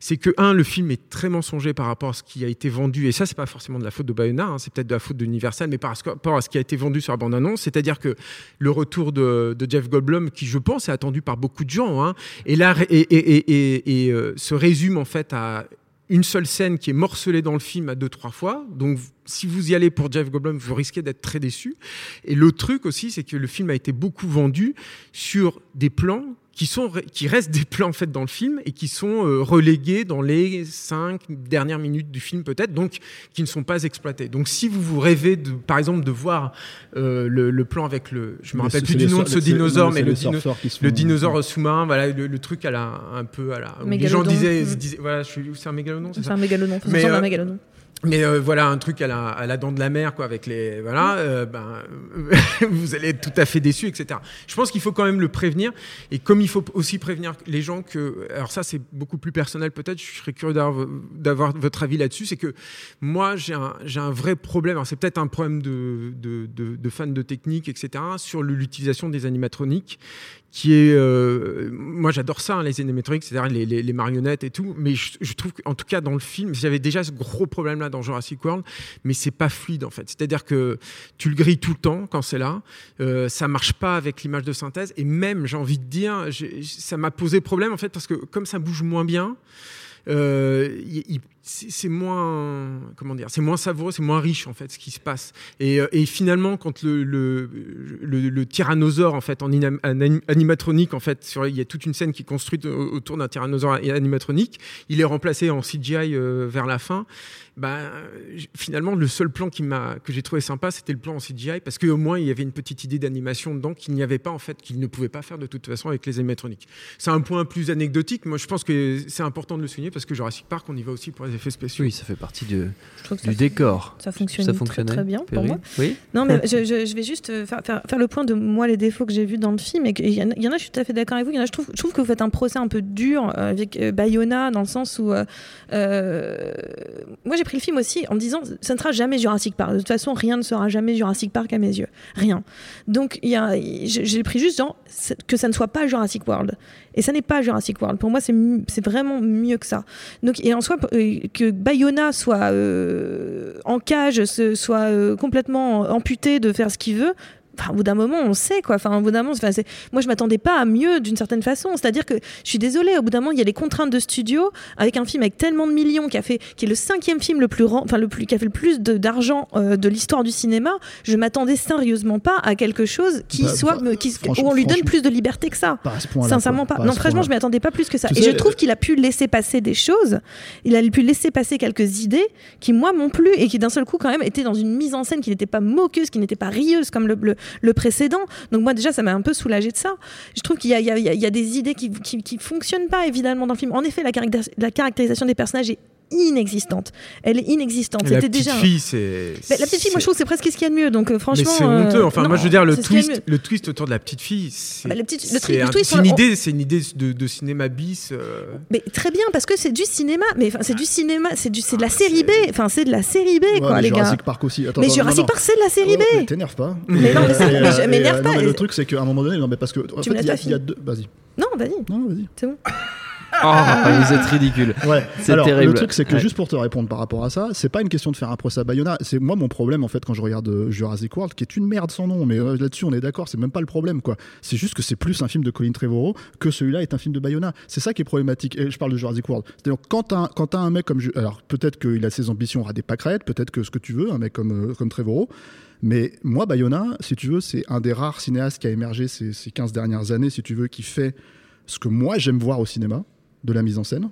c'est que un, le film est très mensonger par rapport à ce qui a été vendu, et ça c'est pas forcément de la faute de Bayona, hein, c'est peut-être de la faute d'Universal, mais par rapport à ce qui a été vendu sur la bande-annonce, c'est-à-dire que le retour de, Jeff Goldblum, qui je pense est attendu par beaucoup de gens, hein, et là et euh, se résume en fait à une seule scène qui est morcelée dans le film à deux trois fois. Donc si vous y allez pour Jeff Goldblum, vous risquez d'être très déçu. Et le truc aussi, c'est que le film a été beaucoup vendu sur des plans qui sont qui restent des plans en fait dans le film et qui sont euh, relégués dans les cinq dernières minutes du film peut-être donc qui ne sont pas exploités. Donc si vous vous rêvez de par exemple de voir euh, le, le, plan avec le je me rappelle plus du nom de ce dinosaure mais le, dino le dinosaure sous-marin voilà le, truc à la un peu à la les gens disaient, disaient voilà je suis c'est un mégalodon c'est un mégalodon. Mais, euh, un mégalodon mais euh, voilà un truc à la, à la dent de la mer quoi avec les voilà euh, ben vous allez être tout à fait déçu etc je pense qu'il faut quand même le prévenir et comme il faut aussi prévenir les gens que alors ça c'est beaucoup plus personnel peut-être je serais curieux d'avoir votre avis là-dessus c'est que moi j'ai un j'ai un vrai problème alors c'est peut-être un problème de de, de de fans de technique etc sur l'utilisation des animatroniques qui est euh, moi j'adore ça hein, les animatroniques c'est-à-dire les, marionnettes et tout mais je, je trouve qu'en tout cas dans le film j'avais déjà ce gros problème là dans Jurassic World mais c'est pas fluide en fait. C'est-à-dire que tu le grilles tout le temps quand c'est là euh, ça marche pas avec l'image de synthèse et même j'ai envie de dire ça m'a posé problème en fait parce que comme ça bouge moins bien euh, il, c'est moins comment dire c'est moins savoureux c'est moins riche en fait ce qui se passe. Et, euh, finalement quand le, le, tyrannosaure en fait en animatronique en fait il y a toute une scène qui est construite autour d'un tyrannosaure animatronique il est remplacé en CGI euh, vers la fin. Bah, finalement le seul plan que j'ai trouvé sympa c'était le plan en CGI parce qu'au moins il y avait une petite idée d'animation dedans qu'il n'y avait pas en fait qu'il ne pouvait pas faire de toute façon avec les animatroniques. C'est un point plus anecdotique. Moi je pense que c'est important de le souligner parce que Jurassic Park on y va aussi pour les effets spéciaux. Oui, ça fait partie du, décor. Ça fonctionne très, très, bien pour moi. Oui non, mais je, je, vais juste euh, faire, faire, faire, le point de moi les défauts que j'ai vus dans le film. Il y, y, en a, je suis tout à fait d'accord avec vous. Il y en a, je trouve, je trouve que vous faites un procès un peu dur euh, avec euh, Bayona dans le sens où euh, moi j'ai pris le film aussi en me disant ça ne sera jamais Jurassic Park. De toute façon, rien ne sera jamais Jurassic Park à mes yeux. Rien. Donc j'ai pris juste dans, que ça ne soit pas Jurassic World. Et ça n'est pas Jurassic World. Pour moi, c'est vraiment mieux que ça. Donc, et en soi, euh, que Bayona soit euh, en cage, soit euh, complètement amputé de faire ce qu'il veut, Enfin, au bout d'un moment, on sait quoi. Enfin, au bout d'un moment, moi, je m'attendais pas à mieux d'une certaine façon. C'est-à-dire que je suis désolée. Au bout d'un moment, il y a les contraintes de studio avec un film avec tellement de millions qui a fait, qui est le cinquième film le plus, enfin le plus, qui a fait le plus d'argent euh, de, l'histoire du cinéma. Je m'attendais sérieusement pas à quelque chose qui bah, soit, bah, qui, où on lui donne plus de liberté que ça. Sincèrement pas. non, franchement, je m'attendais pas plus que ça. Et je trouve qu'il a pu laisser passer des choses. Il a pu laisser passer quelques idées qui moi m'ont plu et qui d'un seul coup quand même étaient dans une mise en scène qui n'était pas moqueuse, qui n'était pas rieuse comme le, le, le précédent. Donc moi déjà, ça m'a un peu soulagé de ça. Je trouve qu'il y, a des idées qui, qui, fonctionnent pas évidemment dans le film. En effet, la, la caractérisation des personnages est inexistante. Elle est inexistante. C'était la petite déjà. Fille, c'est. la petite fille, moi je trouve c'est presque ce qu'il y a de mieux. Donc euh, franchement. c'est honteux. Euh, enfin, moi je veux dire le twist, le twist autour de la petite fille. C'est bah, une idée, c'est une idée de, cinéma bis. Euh. Mais très bien parce que c'est du cinéma. Mais c'est du cinéma, c'est du, c'est de la série B. Enfin, c'est de la série B quoi, les Jurassic Park aussi. mais Jurassic Park c'est de la série B. Mais t'énerve pas. Mais non, mais m'énerve pas. Le truc c'est qu'à un moment donné, non mais parce que il y a deux. Vas-y. Non, vas-y. Non, vas-y. C'est bon. Oh, vous êtes ridicule. Ouais. C'est Alors, terrible. Le truc, c'est que juste pour te répondre par rapport à ça, c'est pas une question de faire un procès à Bayona. C'est moi mon problème en fait quand je regarde euh, Jurassic World, qui est une merde sans nom. Mais euh, là-dessus, on est d'accord. C'est même pas le problème, quoi. C'est juste que c'est plus un film de Colin Trevorrow que celui-là est un film de Bayona. C'est ça qui est problématique. Et je parle de Jurassic World. C'est-à-dire quand t'as quand as un mec comme alors peut-être qu'il a ses ambitions aura des pâquerettes, peut-être que ce que tu veux, un mec comme euh, comme Trevorrow. Mais moi, Bayona, si tu veux, c'est un des rares cinéastes qui a émergé ces, ces 15 dernières années, si tu veux, qui fait ce que moi j'aime voir au cinéma de la mise en scène.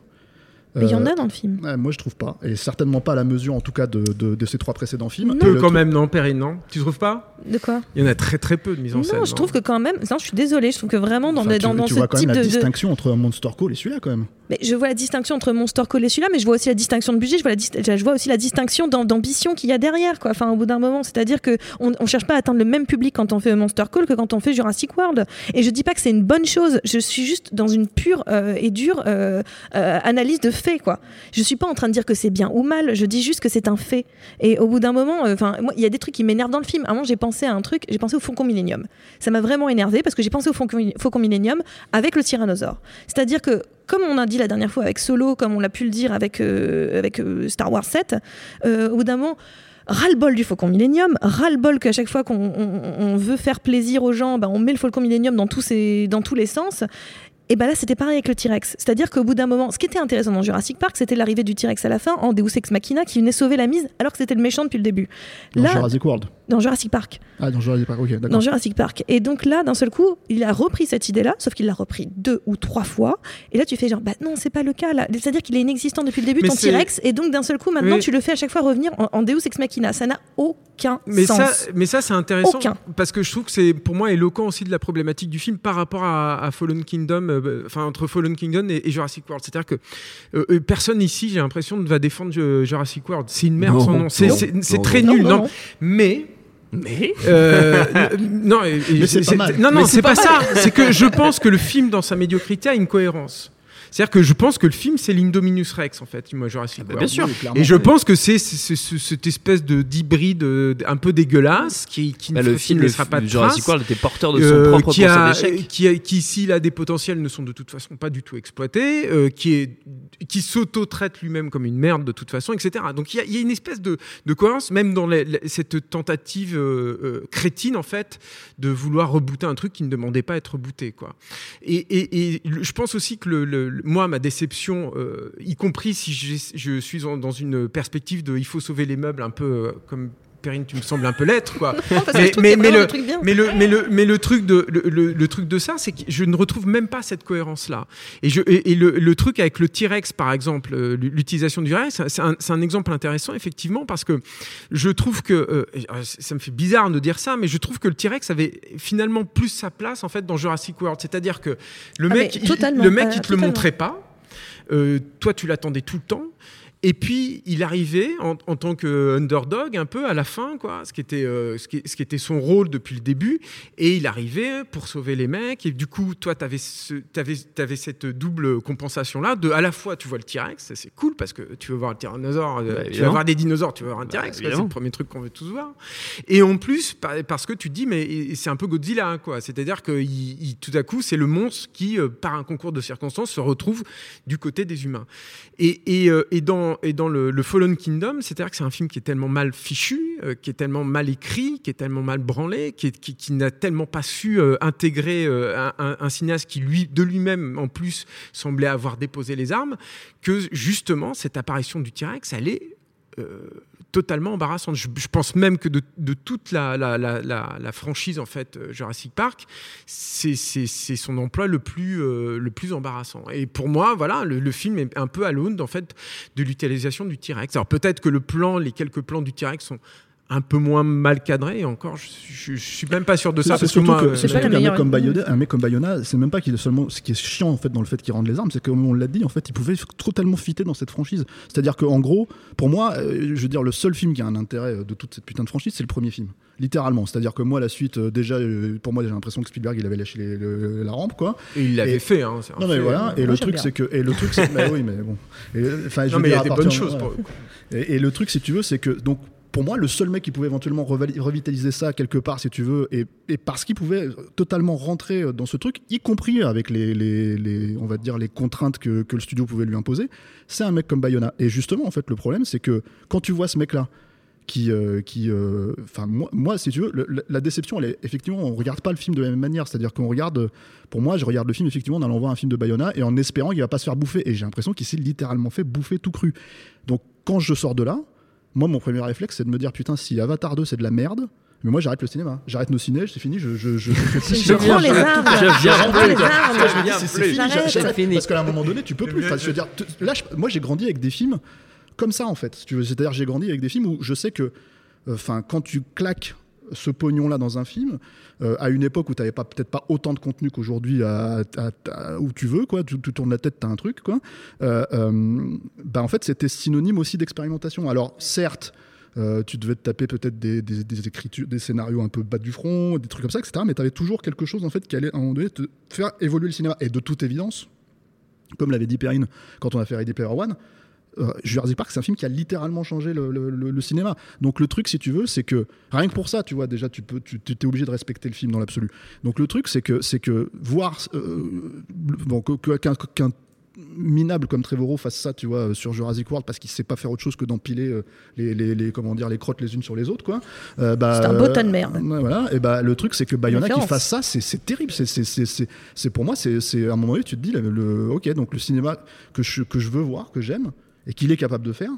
Mais il y en a euh, dans le film. moi, je trouve pas. Et certainement pas à la mesure, en tout cas, de, de, ces trois précédents films. Peu quand même, non, Perrine, non? Tu trouves pas? De quoi? Il y en a très très peu de mise en scène. Non, je trouve que quand même. Non, je suis désolée. Je trouve que vraiment dans, enfin, dans, tu, dans tu ce vois quand type même la distinction entre Monster Call et celui-là, quand même. Mais je vois la distinction entre Monster Call et celui-là, mais je vois aussi la distinction de budget. Je vois, la je vois aussi la distinction d'ambition qu'il y a derrière, quoi. Enfin, au bout d'un moment, c'est-à-dire que on, on, cherche pas à atteindre le même public quand on fait Monster Call que quand on fait Jurassic World. Et je dis pas que c'est une bonne chose. Je suis juste dans une pure euh, et dure euh, euh, analyse de faits, quoi. Je suis pas en train de dire que c'est bien ou mal. Je dis juste que c'est un fait. Et au bout d'un moment, enfin, moi, il y a des trucs qui m'énervent dans le film. À un moment, j'ai pensé à un truc. J'ai pensé au Faucon Millennium. Ça m'a vraiment énervé parce que j'ai pensé au Faucon Millennium avec le tyrannosaure. C'est-à-dire que comme on a dit la dernière fois avec Solo, comme on l'a pu le dire avec, euh, euh, Star Wars 7, euh, au bout d'un moment, ras-le-bol du Faucon Millennium, ras-le-bol qu'à chaque fois qu'on veut faire plaisir aux gens, bah, on met le Faucon Millennium dans dans tous les sens. Et ben là, c'était pareil avec le T-Rex. C'est-à-dire qu'au bout d'un moment, ce qui était intéressant dans Jurassic Park, c'était l'arrivée du T-Rex à la fin en Deus Ex Machina qui venait sauver la mise alors que c'était le méchant depuis le début. Dans Jurassic World Dans Jurassic Park. Ah, dans Jurassic Park, ok, d'accord. Dans Jurassic Park. Et donc là, d'un seul coup, il a repris cette idée-là, sauf qu'il l'a repris deux ou trois fois. Et là, tu fais genre, bah non, c'est pas le cas là. C'est-à-dire qu'il est inexistant depuis le début, ton T-Rex. Et donc, d'un seul coup, maintenant, tu le fais à chaque fois revenir en, Deus Ex Machina. Ça n'a aucun mais sens. Ça, mais ça, c'est intéressant. Parce que je trouve que c'est pour moi éloquent aussi de la problématique du film par rapport à, Fallen Kingdom, euh, enfin, entre Fallen Kingdom et, Jurassic World. C'est-à-dire que euh, euh, personne ici, j'ai l'impression, ne va défendre Jurassic World. C'est une merde son nom. C'est très nul. Non, mais mais euh, non, non, non, c'est pas, pas ça. C'est que je pense que le film, dans sa médiocrité, a une cohérence. C'est-à-dire que je pense que le film, c'est l'Indominus Rex, en fait, moi, Jurassic ah bah, Bien sûr. Et je pense que c'est cette espèce de d'hybride euh, un peu dégueulasse qui, qui bah, ne, le film, ne laissera pas de Jurassic World était porteur de son euh, propre qui a, qui, a, qui, s'il a des potentiels, ne sont de toute façon pas du tout exploités, euh, qui est qui s'auto-traite lui-même comme une merde de toute façon, etc. Donc il y a, y a, une espèce de, de cohérence, même dans les, cette tentative euh, crétine, en fait, de vouloir rebooter un truc qui ne demandait pas à être rebooté. Quoi. Et, et, et je pense aussi que le, le moi, ma déception, euh, y compris si je suis dans une perspective de il faut sauver les meubles un peu euh, comme Perrine, tu me sembles un peu l'être, quoi. mais, le, truc de, le, truc de ça, c'est que je ne retrouve même pas cette cohérence-là. Et, je, et, le, truc avec le T-Rex, par exemple, euh, l'utilisation du Rex, c'est un, un, exemple intéressant, effectivement, parce que je trouve que, ça me fait bizarre de dire ça, mais je trouve que le T-Rex avait finalement plus sa place, en fait, dans Jurassic World. C'est-à-dire que le ah, mec, il, le mec, il te le montrait pas. Euh, toi, tu l'attendais tout le temps. Et puis, il arrivait en, tant que underdog un peu à la fin, quoi, ce qui, était, euh, ce, qui, ce qui était son rôle depuis le début. Et il arrivait pour sauver les mecs. Et du coup, toi, tu avais, ce, avais, avais, cette double compensation-là. De, à la fois, tu vois le T-Rex, c'est cool parce que tu veux voir un tyrannosaure, euh, bah, tu veux voir des dinosaures, tu veux voir un T-Rex, bah, c'est le premier truc qu'on veut tous voir. Et en plus, parce que tu te dis, mais c'est un peu Godzilla, quoi. C'est-à-dire que il, tout à coup, c'est le monstre qui, euh, par un concours de circonstances, se retrouve du côté des humains. Et, et, et dans et dans le, le Fallen Kingdom, c'est-à-dire que c'est un film qui est tellement mal fichu, euh, qui est tellement mal écrit, qui est tellement mal branlé, qui, n'a tellement pas su euh, intégrer euh, un, un, cinéaste qui, lui, de lui-même, en plus, semblait avoir déposé les armes, que justement, cette apparition du T-Rex, elle est totalement embarrassante. Je, pense même que de, toute la, la, franchise en fait euh, Jurassic Park, c'est son emploi le plus, euh, le plus embarrassant. Et pour moi, voilà, le, film est un peu à l'aune en fait de l'utilisation du T-Rex. Alors peut-être que le plan, les quelques plans du T-Rex sont un peu moins mal cadré. Et encore, je, je, suis même pas sûr de ça. C'est surtout que, c'est un, mec comme Bayona, un mec comme Bayona, c'est même pas qu'il est seulement. Ce qui est chiant en fait dans le fait qu'il rende les armes, c'est comme on l'a dit, en fait, il pouvait totalement fitter dans cette franchise. C'est-à-dire qu'en gros, pour moi, euh, je veux dire, le seul film qui a un intérêt euh, de toute cette putain de franchise, c'est le premier film. Littéralement. C'est-à-dire que moi, la suite, euh, déjà, pour moi, j'ai l'impression que Spielberg, il avait lâché la rampe, quoi. Et il l'avait fait, hein. Non, mais voilà. Et le truc, c'est que. Et le truc, c'est. mais oui, mais bon. Enfin, non, mais il y a des bonnes choses. Et, et le truc, si tu veux, c'est que. Donc, pour moi, le seul mec qui pouvait éventuellement revitaliser ça quelque part, si tu veux, et, parce qu'il pouvait totalement rentrer dans ce truc, y compris avec les, on va dire, les contraintes que, le studio pouvait lui imposer, c'est un mec comme Bayona. Et justement, en fait, le problème, c'est que quand tu vois ce mec-là, qui, euh, euh, enfin moi, moi, si tu veux, la déception, elle est effectivement, on regarde pas le film de la même manière. C'est-à-dire qu'on regarde, pour moi, je regarde le film effectivement en allant voir un film de Bayona et en espérant qu'il va pas se faire bouffer. Et j'ai l'impression qu'il s'est littéralement fait bouffer tout cru. Donc quand je sors de là, moi, mon premier réflexe, c'est de me dire putain, si Avatar 2 c'est de la merde, mais moi j'arrête le cinéma, j'arrête nos ciné, c'est fini, je je je, je, prends les armes, je viens les armes, c'est fini, parce qu'à un moment donné tu peux plus. Enfin, je veux dire, là, moi j'ai grandi avec des films comme ça en fait. C'est-à-dire j'ai grandi avec des films où je sais que, euh, enfin, quand tu claques ce pognon-là dans un film, euh, à une époque où tu n'avais peut-être pas autant de contenu qu'aujourd'hui où tu veux, quoi, tu, tournes la tête, tu as un truc, quoi. Euh, euh, bah, en fait, c'était synonyme aussi d'expérimentation. Alors, certes, tu devais te taper peut-être des, écritures, des scénarios un peu bas du front, des trucs comme ça, etc. Mais tu avais toujours quelque chose en fait qui allait à un moment donné te faire évoluer le cinéma. Et de toute évidence, comme l'avait dit Perrine quand on a fait Ready Player One, Jurassic Park, c'est un film qui a littéralement changé le, cinéma. Donc le truc, si tu veux, c'est que rien que pour ça, tu vois, déjà, tu peux, tu es obligé de respecter le film dans l'absolu. Donc le truc, c'est que, c'est que voir euh, bon, qu'un minable comme Trevorrow fasse ça, tu vois, sur Jurassic World parce qu'il sait pas faire autre chose que d'empiler euh, les, les, comment dire, les crottes les unes sur les autres, quoi. Euh, bah, c'est un beau tas de merde. voilà. Et bah le truc c'est que Bayona qui fasse ça, c'est terrible. C'est pour moi, c'est à un moment donné, tu te dis, le, ok, donc le cinéma que je, que je veux voir, que j'aime, et qu'il est capable de faire,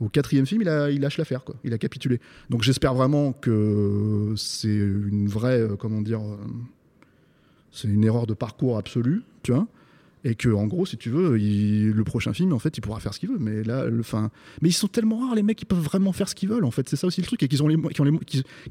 au quatrième film, il, lâche l'affaire, quoi. Il a capitulé. Donc j'espère vraiment que c'est une vraie, euh, comment dire, euh, c'est une erreur de parcours absolue, tu vois. Et que, en gros, si tu veux, le prochain film, en fait, il pourra faire ce qu'il veut. Mais là, le, fin, mais ils sont tellement rares, les mecs, qui peuvent vraiment faire ce qu'ils veulent. En fait, c'est ça aussi le truc, et qu'ils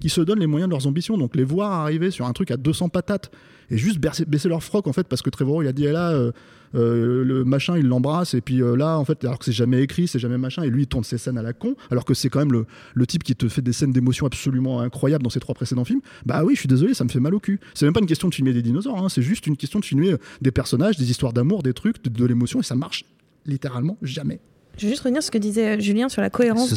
se donnent les moyens de leurs ambitions. Donc, les voir arriver sur un truc à 200 patates et juste baisser, leur froc, en fait, parce que Trevorrow, il a dit, eh là, euh, euh, le machin il l'embrasse et puis euh, là en fait alors que c'est jamais écrit c'est jamais machin et lui il tourne ses scènes à la con alors que c'est quand même le, type qui te fait des scènes d'émotion absolument incroyables dans ses trois précédents films bah oui je suis désolé ça me fait mal au cul. C'est même pas une question de filmer des dinosaures hein, c'est juste une question de filmer des personnages des histoires d'amour des trucs de l'émotion et ça marche littéralement jamais je vais juste revenir sur ce que disait Julien sur la cohérence de,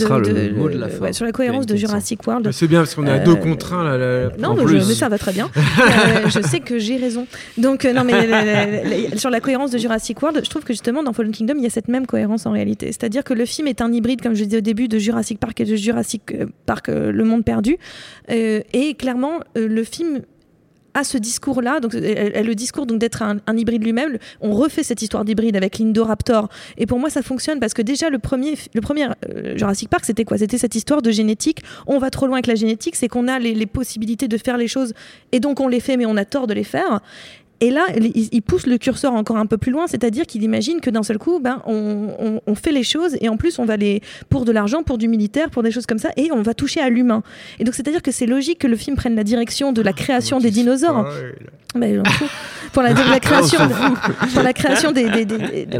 sur la cohérence de Jurassic World. C'est bien parce qu'on est à deux euh, contre un là. non, mais, ça va très bien. Euh, je sais que j'ai raison. Donc euh, non, mais sur la cohérence de Jurassic World, je trouve que justement dans Fallen Kingdom, il y a cette même cohérence en réalité. C'est-à-dire que le film est un hybride, comme je disais au début, de Jurassic Park et de Jurassic Park Le Monde Perdu. et clairement, le film ce discours-là, donc elle, le discours donc d'être un, hybride lui-même. On refait cette histoire d'hybride avec l'Indoraptor, et pour moi ça fonctionne parce que déjà le premier, le premier euh, Jurassic Park, c'était quoi? C'était cette histoire de génétique. On va trop loin avec la génétique, c'est qu'on a les, possibilités de faire les choses, et donc on les fait, mais on a tort de les faire. Et là, il, pousse le curseur encore un peu plus loin, c'est-à-dire qu'il imagine que d'un seul coup, ben, on, fait les choses et en plus, on va les pour de l'argent, pour du militaire, pour des choses comme ça, et on va toucher à l'humain. Et donc, c'est-à-dire que c'est logique que le film prenne la direction de la ah, création des dinosaures. Ben, pour la, la création, pour la création des,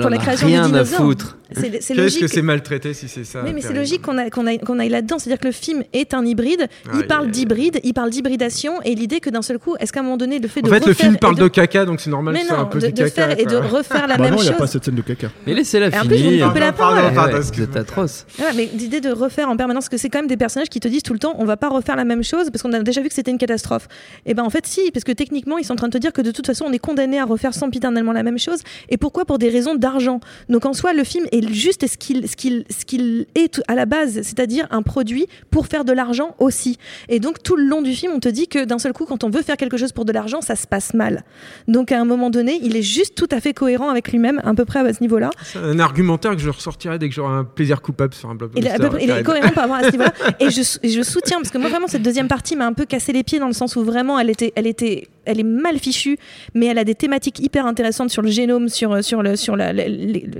pour la création des dinosaures. Qu'est-ce que c'est maltraité si c'est ça Oui, mais c'est logique qu'on qu'on aille là-dedans. C'est-à-dire que le film est un hybride. il parle d'hybride, il parle d'hybridation, et l'idée que d'un seul coup, est-ce qu'à un moment donné, le fait de en fait, le film parle de caca, donc c'est normal que ce soit un peu de, de faire et de refaire la bah même chose. Non, il n'y a pas cette scène de caca. Mais laissez-la finir. En plus, vous coupez la parole. C'est atroce. mais l'idée de refaire en permanence, que c'est quand même des personnages qui te disent tout le temps, on va pas refaire la même chose parce qu'on a déjà vu que c'était une catastrophe. Et ben en fait, si, parce que techniquement, ils sont en train de te dire que de toute façon, on est condamné à refaire sempiternellement la même chose Et pourquoi? Pour des raisons d'argent. Donc en soi, le film est juste ce qu'il ce qu'il ce qu'il est à la base, c'est-à-dire un produit pour faire de l'argent aussi. Et donc tout le long du film, on te dit que d'un seul coup, quand on veut faire quelque chose pour de l'argent, ça se passe mal. Donc à un moment donné, il est juste tout à fait cohérent avec lui-même, à peu près à ce niveau-là. C'est un argumentaire que je ressortirai dès que j'aurai un plaisir coupable sur un blog. Il, il est cohérent par rapport à ce niveau-là. Et je, je soutiens, parce que moi vraiment, cette deuxième partie m'a un peu cassé les pieds dans le sens où vraiment, elle était, elle était elle est mal fichue, mais elle a des thématiques hyper intéressantes sur le génome, sur, sur, le, sur la,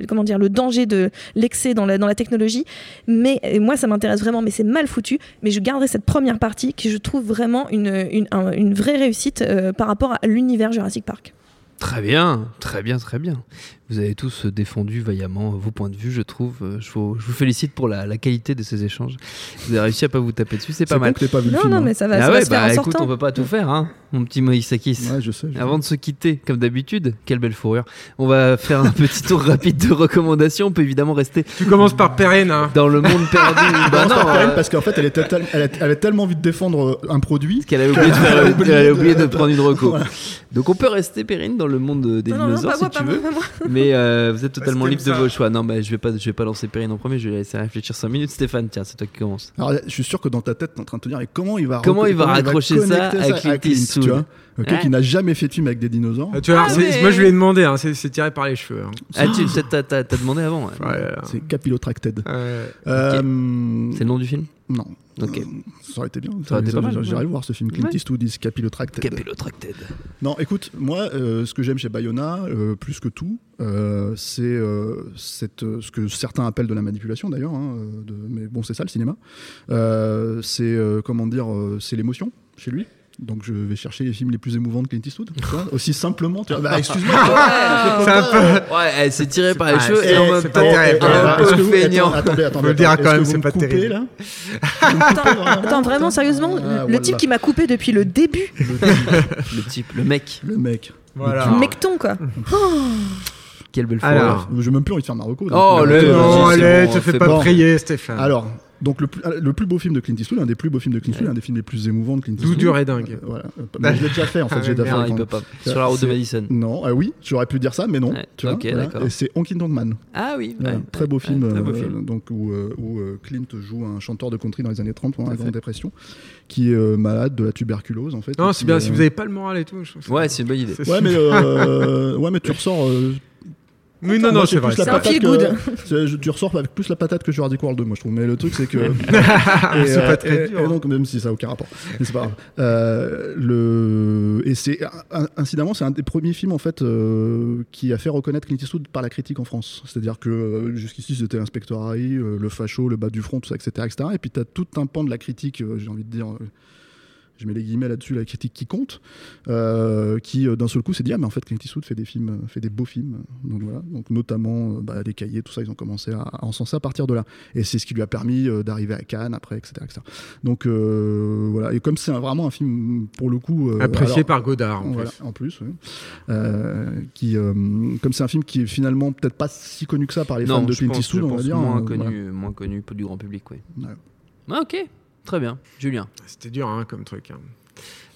comment dire, le danger de l'excès dans la, dans la technologie. Mais moi, ça m'intéresse vraiment, mais c'est mal foutu. Mais je garderai cette première partie qui je trouve vraiment une, une, une vraie réussite euh, par rapport à l'univers Jurassic Park. Très bien, très bien, très bien. Vous avez tous défendu vaillamment vos points de vue, je trouve. Euh, je vous, je vous félicite pour la, la, qualité de ces échanges. Vous avez réussi à pas vous taper dessus, c'est pas mal. pas vu non, film, non, hein. mais ça va, Ah ça va faire bah en écoute, sortant. on peut pas tout faire, hein, mon petit Moïse Sakis. Ouais, je sais. je sais. Avant de se quitter, comme d'habitude, quelle belle fourrure. On va faire un petit tour rapide de recommandations. On peut évidemment rester Tu commences par Perrine. Hein. dans le monde perdu. bah Non, non, Perrine, euh, parce qu'en fait, elle, était tel- elle, a- elle tellement envie de défendre euh, un produit. qu'elle avait oublié de, faire, Elle a oublié elle a de- oublié de prendre une reco. Voilà. Donc on peut rester, Perrine, dans le monde des Non, dinosaures pas si moi, tu veux. Mais euh, vous êtes totalement libre de ça- vos choix. Non, mais je vais pas, je vais pas lancer Perrine en premier. Je vais laisser réfléchir 5 minutes. Stéphane, tiens, c'est toi qui commence. Alors, je suis sûr que dans ta tête, t'es en train de te dire, et comment il va, Comment reco- il va raccrocher ça connecter à Clint tu Eastwood vois? Ouais. qui n'a jamais fait de film avec des dinosaures. Ah, tu vois, Ah, mais- Moi, je lui ai demandé. Hein, c'est tiré par les cheveux. hein. Ah, tu t'as, demandé avant. ouais. Ouais. C'est Capillotracted. Ouais. Euh, C'est le nom du film? Non. Ok. Euh, ça aurait été bien. Ouais. voir ce film. Clint Ouais. Eastwood is Capillotracted. Capillotracted. Non, écoute, moi, euh, ce que j'aime chez Bayona, euh, plus que tout, euh, c'est ce que certains appellent de la manipulation d'ailleurs, hein, mais bon, c'est ça le cinéma. Euh, c'est euh, comment dire, euh, c'est l'émotion chez lui. Donc je vais chercher les films les plus émouvants de Clint Eastwood, aussi simplement. tu vois. Bah, excuse-moi. C'est un peu. Ouais, elle s'est tirée par les cheveux c'est- et en c'est même pas temps, terrible. feignant. attends, attendez, attendez, dire quand même, c'est pas terrible. là Attends, attends, vraiment, sérieusement, Ah, le type qui m'a coupé depuis le début, Le type, le mec. Le mec. Voilà. mecton quoi. Quelle belle Alors. fourrure. J'ai même plus envie de faire Marocco. donc, Oh, le- euh, Non, allez, te fais pas prier, Stéphane. Alors, donc le plus, le plus beau film de Clint Eastwood, un des plus beaux films de Clint Eastwood, un des films les plus émouvants de Clint D'où Eastwood. dur et dingue. Euh, voilà. Euh, Mais je l'ai déjà fait en fait. Ah, j'ai déjà fait il peut pas. Sur la route de Madison. Non, ah oui, j'aurais pu dire ça, mais non. Ouais, Tu vois, voilà. Et c'est Honky Tonk Man. Ah oui, ouais, très beau ouais, film, très beau euh, film. donc où, euh, où, euh, Clint joue un chanteur de country dans les années 30 pendant la Dépression, qui est euh, malade de la tuberculose en fait. Non, c'est bien. euh, Si vous avez pas le moral et tout. je trouve Ouais, c'est une bonne idée. Ouais, mais euh, ouais, mais tu ressors. Euh, Oui, non, non, c'est vrai. C'est un que- good. je- Tu ressors avec plus la patate que Jurassic World 2, moi je trouve. Mais le truc c'est que. C'est euh, pas très et- dur. et donc, même si ça n'a aucun rapport. Mais c'est pas grave. Euh, le... Et c'est. in- Incidemment, c'est un des premiers films en fait euh, qui a fait reconnaître Clint Eastwood par la critique en France. C'est-à-dire que euh, jusqu'ici c'était l'inspecteur Harry, euh, le facho, le bas du front, tout ça, etc. etc. Et puis tu as tout un pan de la critique, euh, j'ai envie de dire. Je mets les guillemets là-dessus, la critique qui compte, euh, qui euh, d'un seul coup s'est dit ah mais en fait Clint Eastwood fait des films, euh, fait des beaux films, donc voilà, donc notamment euh, bah, des cahiers, tout ça, ils ont commencé à, à encenser à partir de là, et c'est ce qui lui a permis euh, d'arriver à Cannes après, etc., etc. Donc euh, voilà, et comme c'est vraiment un film pour le coup euh, Apprécié alors- par Godard. en voilà, plus. en plus, oui. Euh, qui, euh, comme c'est un film qui est finalement peut-être pas si connu que ça par les fans Non, de je Clint Eastwood, on va dire. moins euh, connu, voilà. moins connu du grand public, oui. Ouais. Ah, ok, très bien. Julien. C'était dur hein, comme truc. hein.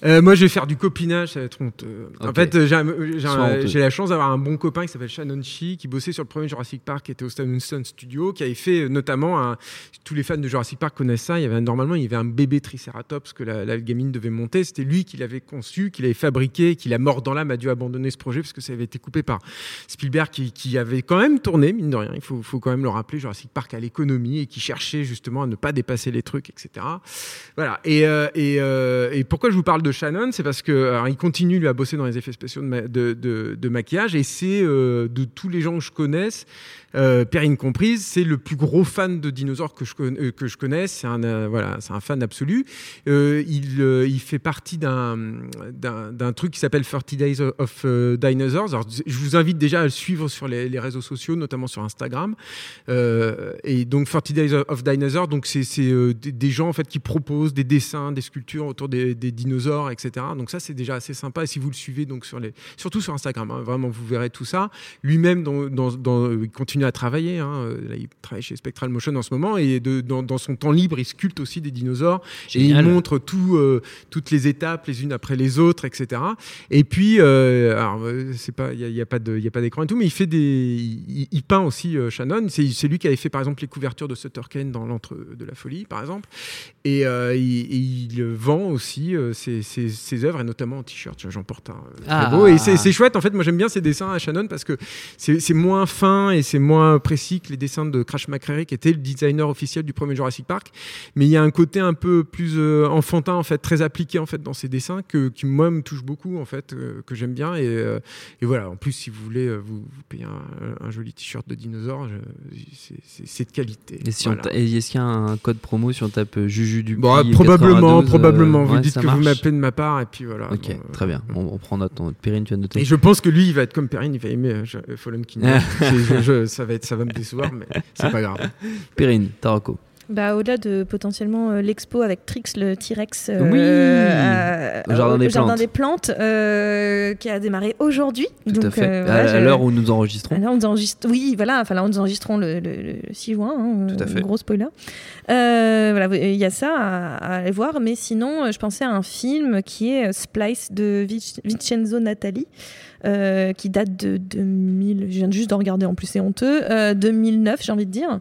Euh, moi, je vais faire du copinage, ça va être honteux. En fait, euh, j'ai un- j'ai la chance d'avoir un bon copain qui s'appelle Shannon Shee, qui bossait sur le premier Jurassic Park, qui était au Winston Studio, qui avait fait euh, notamment, un- tous les fans de Jurassic Park connaissent ça, il y avait, normalement, il y avait un bébé Triceratops que la, la gamine devait monter. C'était lui qui l'avait conçu, qui l'avait fabriqué, qui l'a mort dans l'âme, a dû abandonner ce projet parce que ça avait été coupé par Spielberg, qui, qui avait quand même tourné, mine de rien, il faut, faut quand même le rappeler, Jurassic Park à l'économie et qui cherchait justement à ne pas dépasser les trucs, etc. Voilà. Et, euh, et, euh, et pourquoi je vous parle de Shannon C'est parce que continue lui à bosser dans les effets spéciaux de- de maquillage et c'est euh, de tous les gens que je connaisse, euh, Perrine comprise, c'est le plus gros fan de dinosaures que je, euh, que je connaisse. C'est un euh, voilà, c'est un fan absolu. Euh, il, il fait partie d'un d'un d'un truc qui s'appelle 30 Days of Dinosaurs. Alors, je vous invite déjà à le suivre sur les, réseaux sociaux, notamment sur Instagram. Et donc 40 Days of Dinosaurs, donc c'est c'est, des, gens en fait qui proposent des dessins, des sculptures autour des, dinosaures, etc. Donc ça, c'est déjà assez sympa. Si vous le suivez, donc sur les, surtout sur Instagram, hein, vraiment, vous verrez tout ça. Lui-même, il continue à travailler. Hein. Là, il travaille chez Spectral Motion en ce moment. Et de, dans, son temps libre, il sculpte aussi des dinosaures. Et il montre tout, toutes les étapes, les unes après les autres, etc. Et puis, alors, c'est pas, il n'y a, a, pas d'écran et tout, mais il fait des, il, peint aussi Shannon. C'est lui qui avait fait, par exemple, les couvertures de Sutter Kane dans l'entre de la folie, par exemple. Et, euh, il, vend aussi euh, ses, ses, œuvres, et notamment en t-shirt. J'en porte un euh, très ah. beau. Et c'est chouette, en fait. Moi, j'aime bien ses dessins à Shannon parce que c'est moins fin et c'est moins précis que les dessins de Crash McCreary, qui était le designer officiel du premier Jurassic Park. Mais il y a un côté un peu plus enfantin, en fait, très appliqué, en fait, dans ses dessins, que, qui, moi, me touche beaucoup, en fait, que j'aime bien. Et, et, voilà, en plus, si vous voulez vous, vous payer un, joli t-shirt de dinosaure, c'est de qualité. Et, si est-ce qu'il y a un code promo si on tape Juju du bon, Probablement, probablement. vous dites que vous m'appelez de ma part, et puis voilà. Ok, très bien. On, prend note. Perrine, tu as noté. Et je pense que lui, il va être comme Perrine, il va aimer euh, Fallen Kingdom. ça, va être, ça va me décevoir, mais c'est pas grave. Perrine, Tarako. Bah, Au-delà de potentiellement euh, l'expo avec Trix le T-Rex euh, oui au Jardin, des, Jardin des Plantes euh, qui a démarré aujourd'hui. Tout donc, à fait. à, l'heure où nous enregistrons. Là, on enregistre... Oui, voilà, enfin, là, nous enregistrons le, 6 juin. Hein, Tout à fait. Gros spoiler. voilà, il y a ça à, aller voir. Mais sinon, je pensais à un film qui est Splice de Vincenzo Natali. Euh, qui date de 2000, je viens juste de regarder en plus, c'est honteux, 2009 j'ai envie de dire.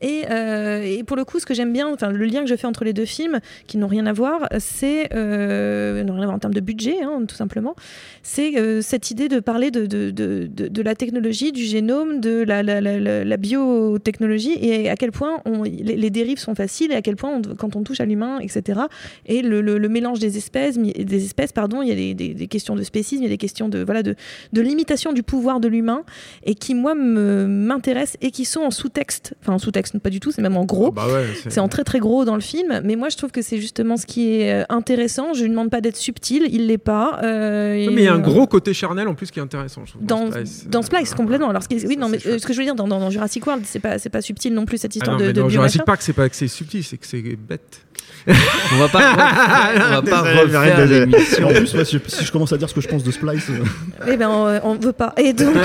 Et, euh, et, pour le coup, ce que j'aime bien, enfin le lien que je fais entre les deux films, qui n'ont rien à voir, c'est, euh, rien à voir en termes de budget, hein, tout simplement, c'est euh, cette idée de parler de, de, de, la technologie, du génome, de la, biotechnologie, et à quel point les, dérives sont faciles, et à quel point, quand on touche à l'humain, etc., et le, mélange des espèces, des espèces, pardon, il y a des, des, des questions de spécisme, il y a des questions de, voilà, de, de limitation du pouvoir de l'humain et qui, moi, m'intéressent et qui sont en sous-texte. Enfin, en sous-texte, pas du tout, c'est même en gros. Ah bah c'est en très très gros dans le film. Mais moi, je trouve que c'est justement ce qui est euh, intéressant. Je lui demande pas d'être subtil, il l'est pas. Euh, mais il y a un gros côté charnel en plus qui est intéressant. Je trouve, dans, Splice, dans Splice, complètement. Alors, ce oui, non, mais euh, ce que je veux dire, dans, dans, Jurassic World, c'est pas, pas subtil non plus cette ah histoire de, Dans Jurassic Park, c'est pas que c'est subtil, c'est que c'est bête on va pas, on va pas refaire l'émission. En plus, si, je commence à dire ce que je pense de Splice. Euh. Eh ben, on, on veut pas. Et donc.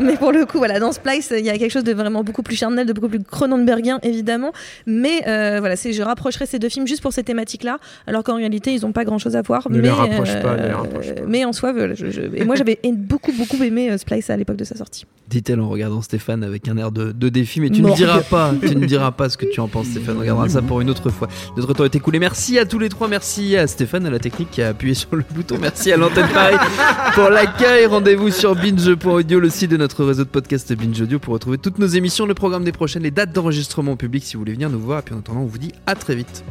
Euh, mais pour le coup, voilà, dans Splice, il y a quelque chose de vraiment beaucoup plus charnel, de beaucoup plus Cronenbergien, évidemment. Mais euh, voilà, je rapprocherai ces deux films juste pour ces thématiques-là, alors qu'en réalité, ils n'ont pas grand-chose à voir. Ne mais, les rapproche pas, les rapproche pas. Mais en soi, et moi, j'avais beaucoup, beaucoup aimé Splice à l'époque de sa sortie. Dit-elle en regardant Stéphane avec un air de, défi, mais tu ne diras pas, tu ne diras pas ce que tu en penses, Stéphane. On regardera ça pour une autre fois. Notre temps est écoulé. Merci à tous les trois. Merci à Stéphane, à la technique qui a appuyé sur le bouton. Merci à l'antenne Paris pour l'accueil. Rendez-vous sur binge.audio, le site de notre réseau de podcast Binge Audio pour retrouver toutes nos émissions, le programme des prochaines, les dates d'enregistrement public si vous voulez venir nous voir. Et puis en attendant, on vous dit à très vite.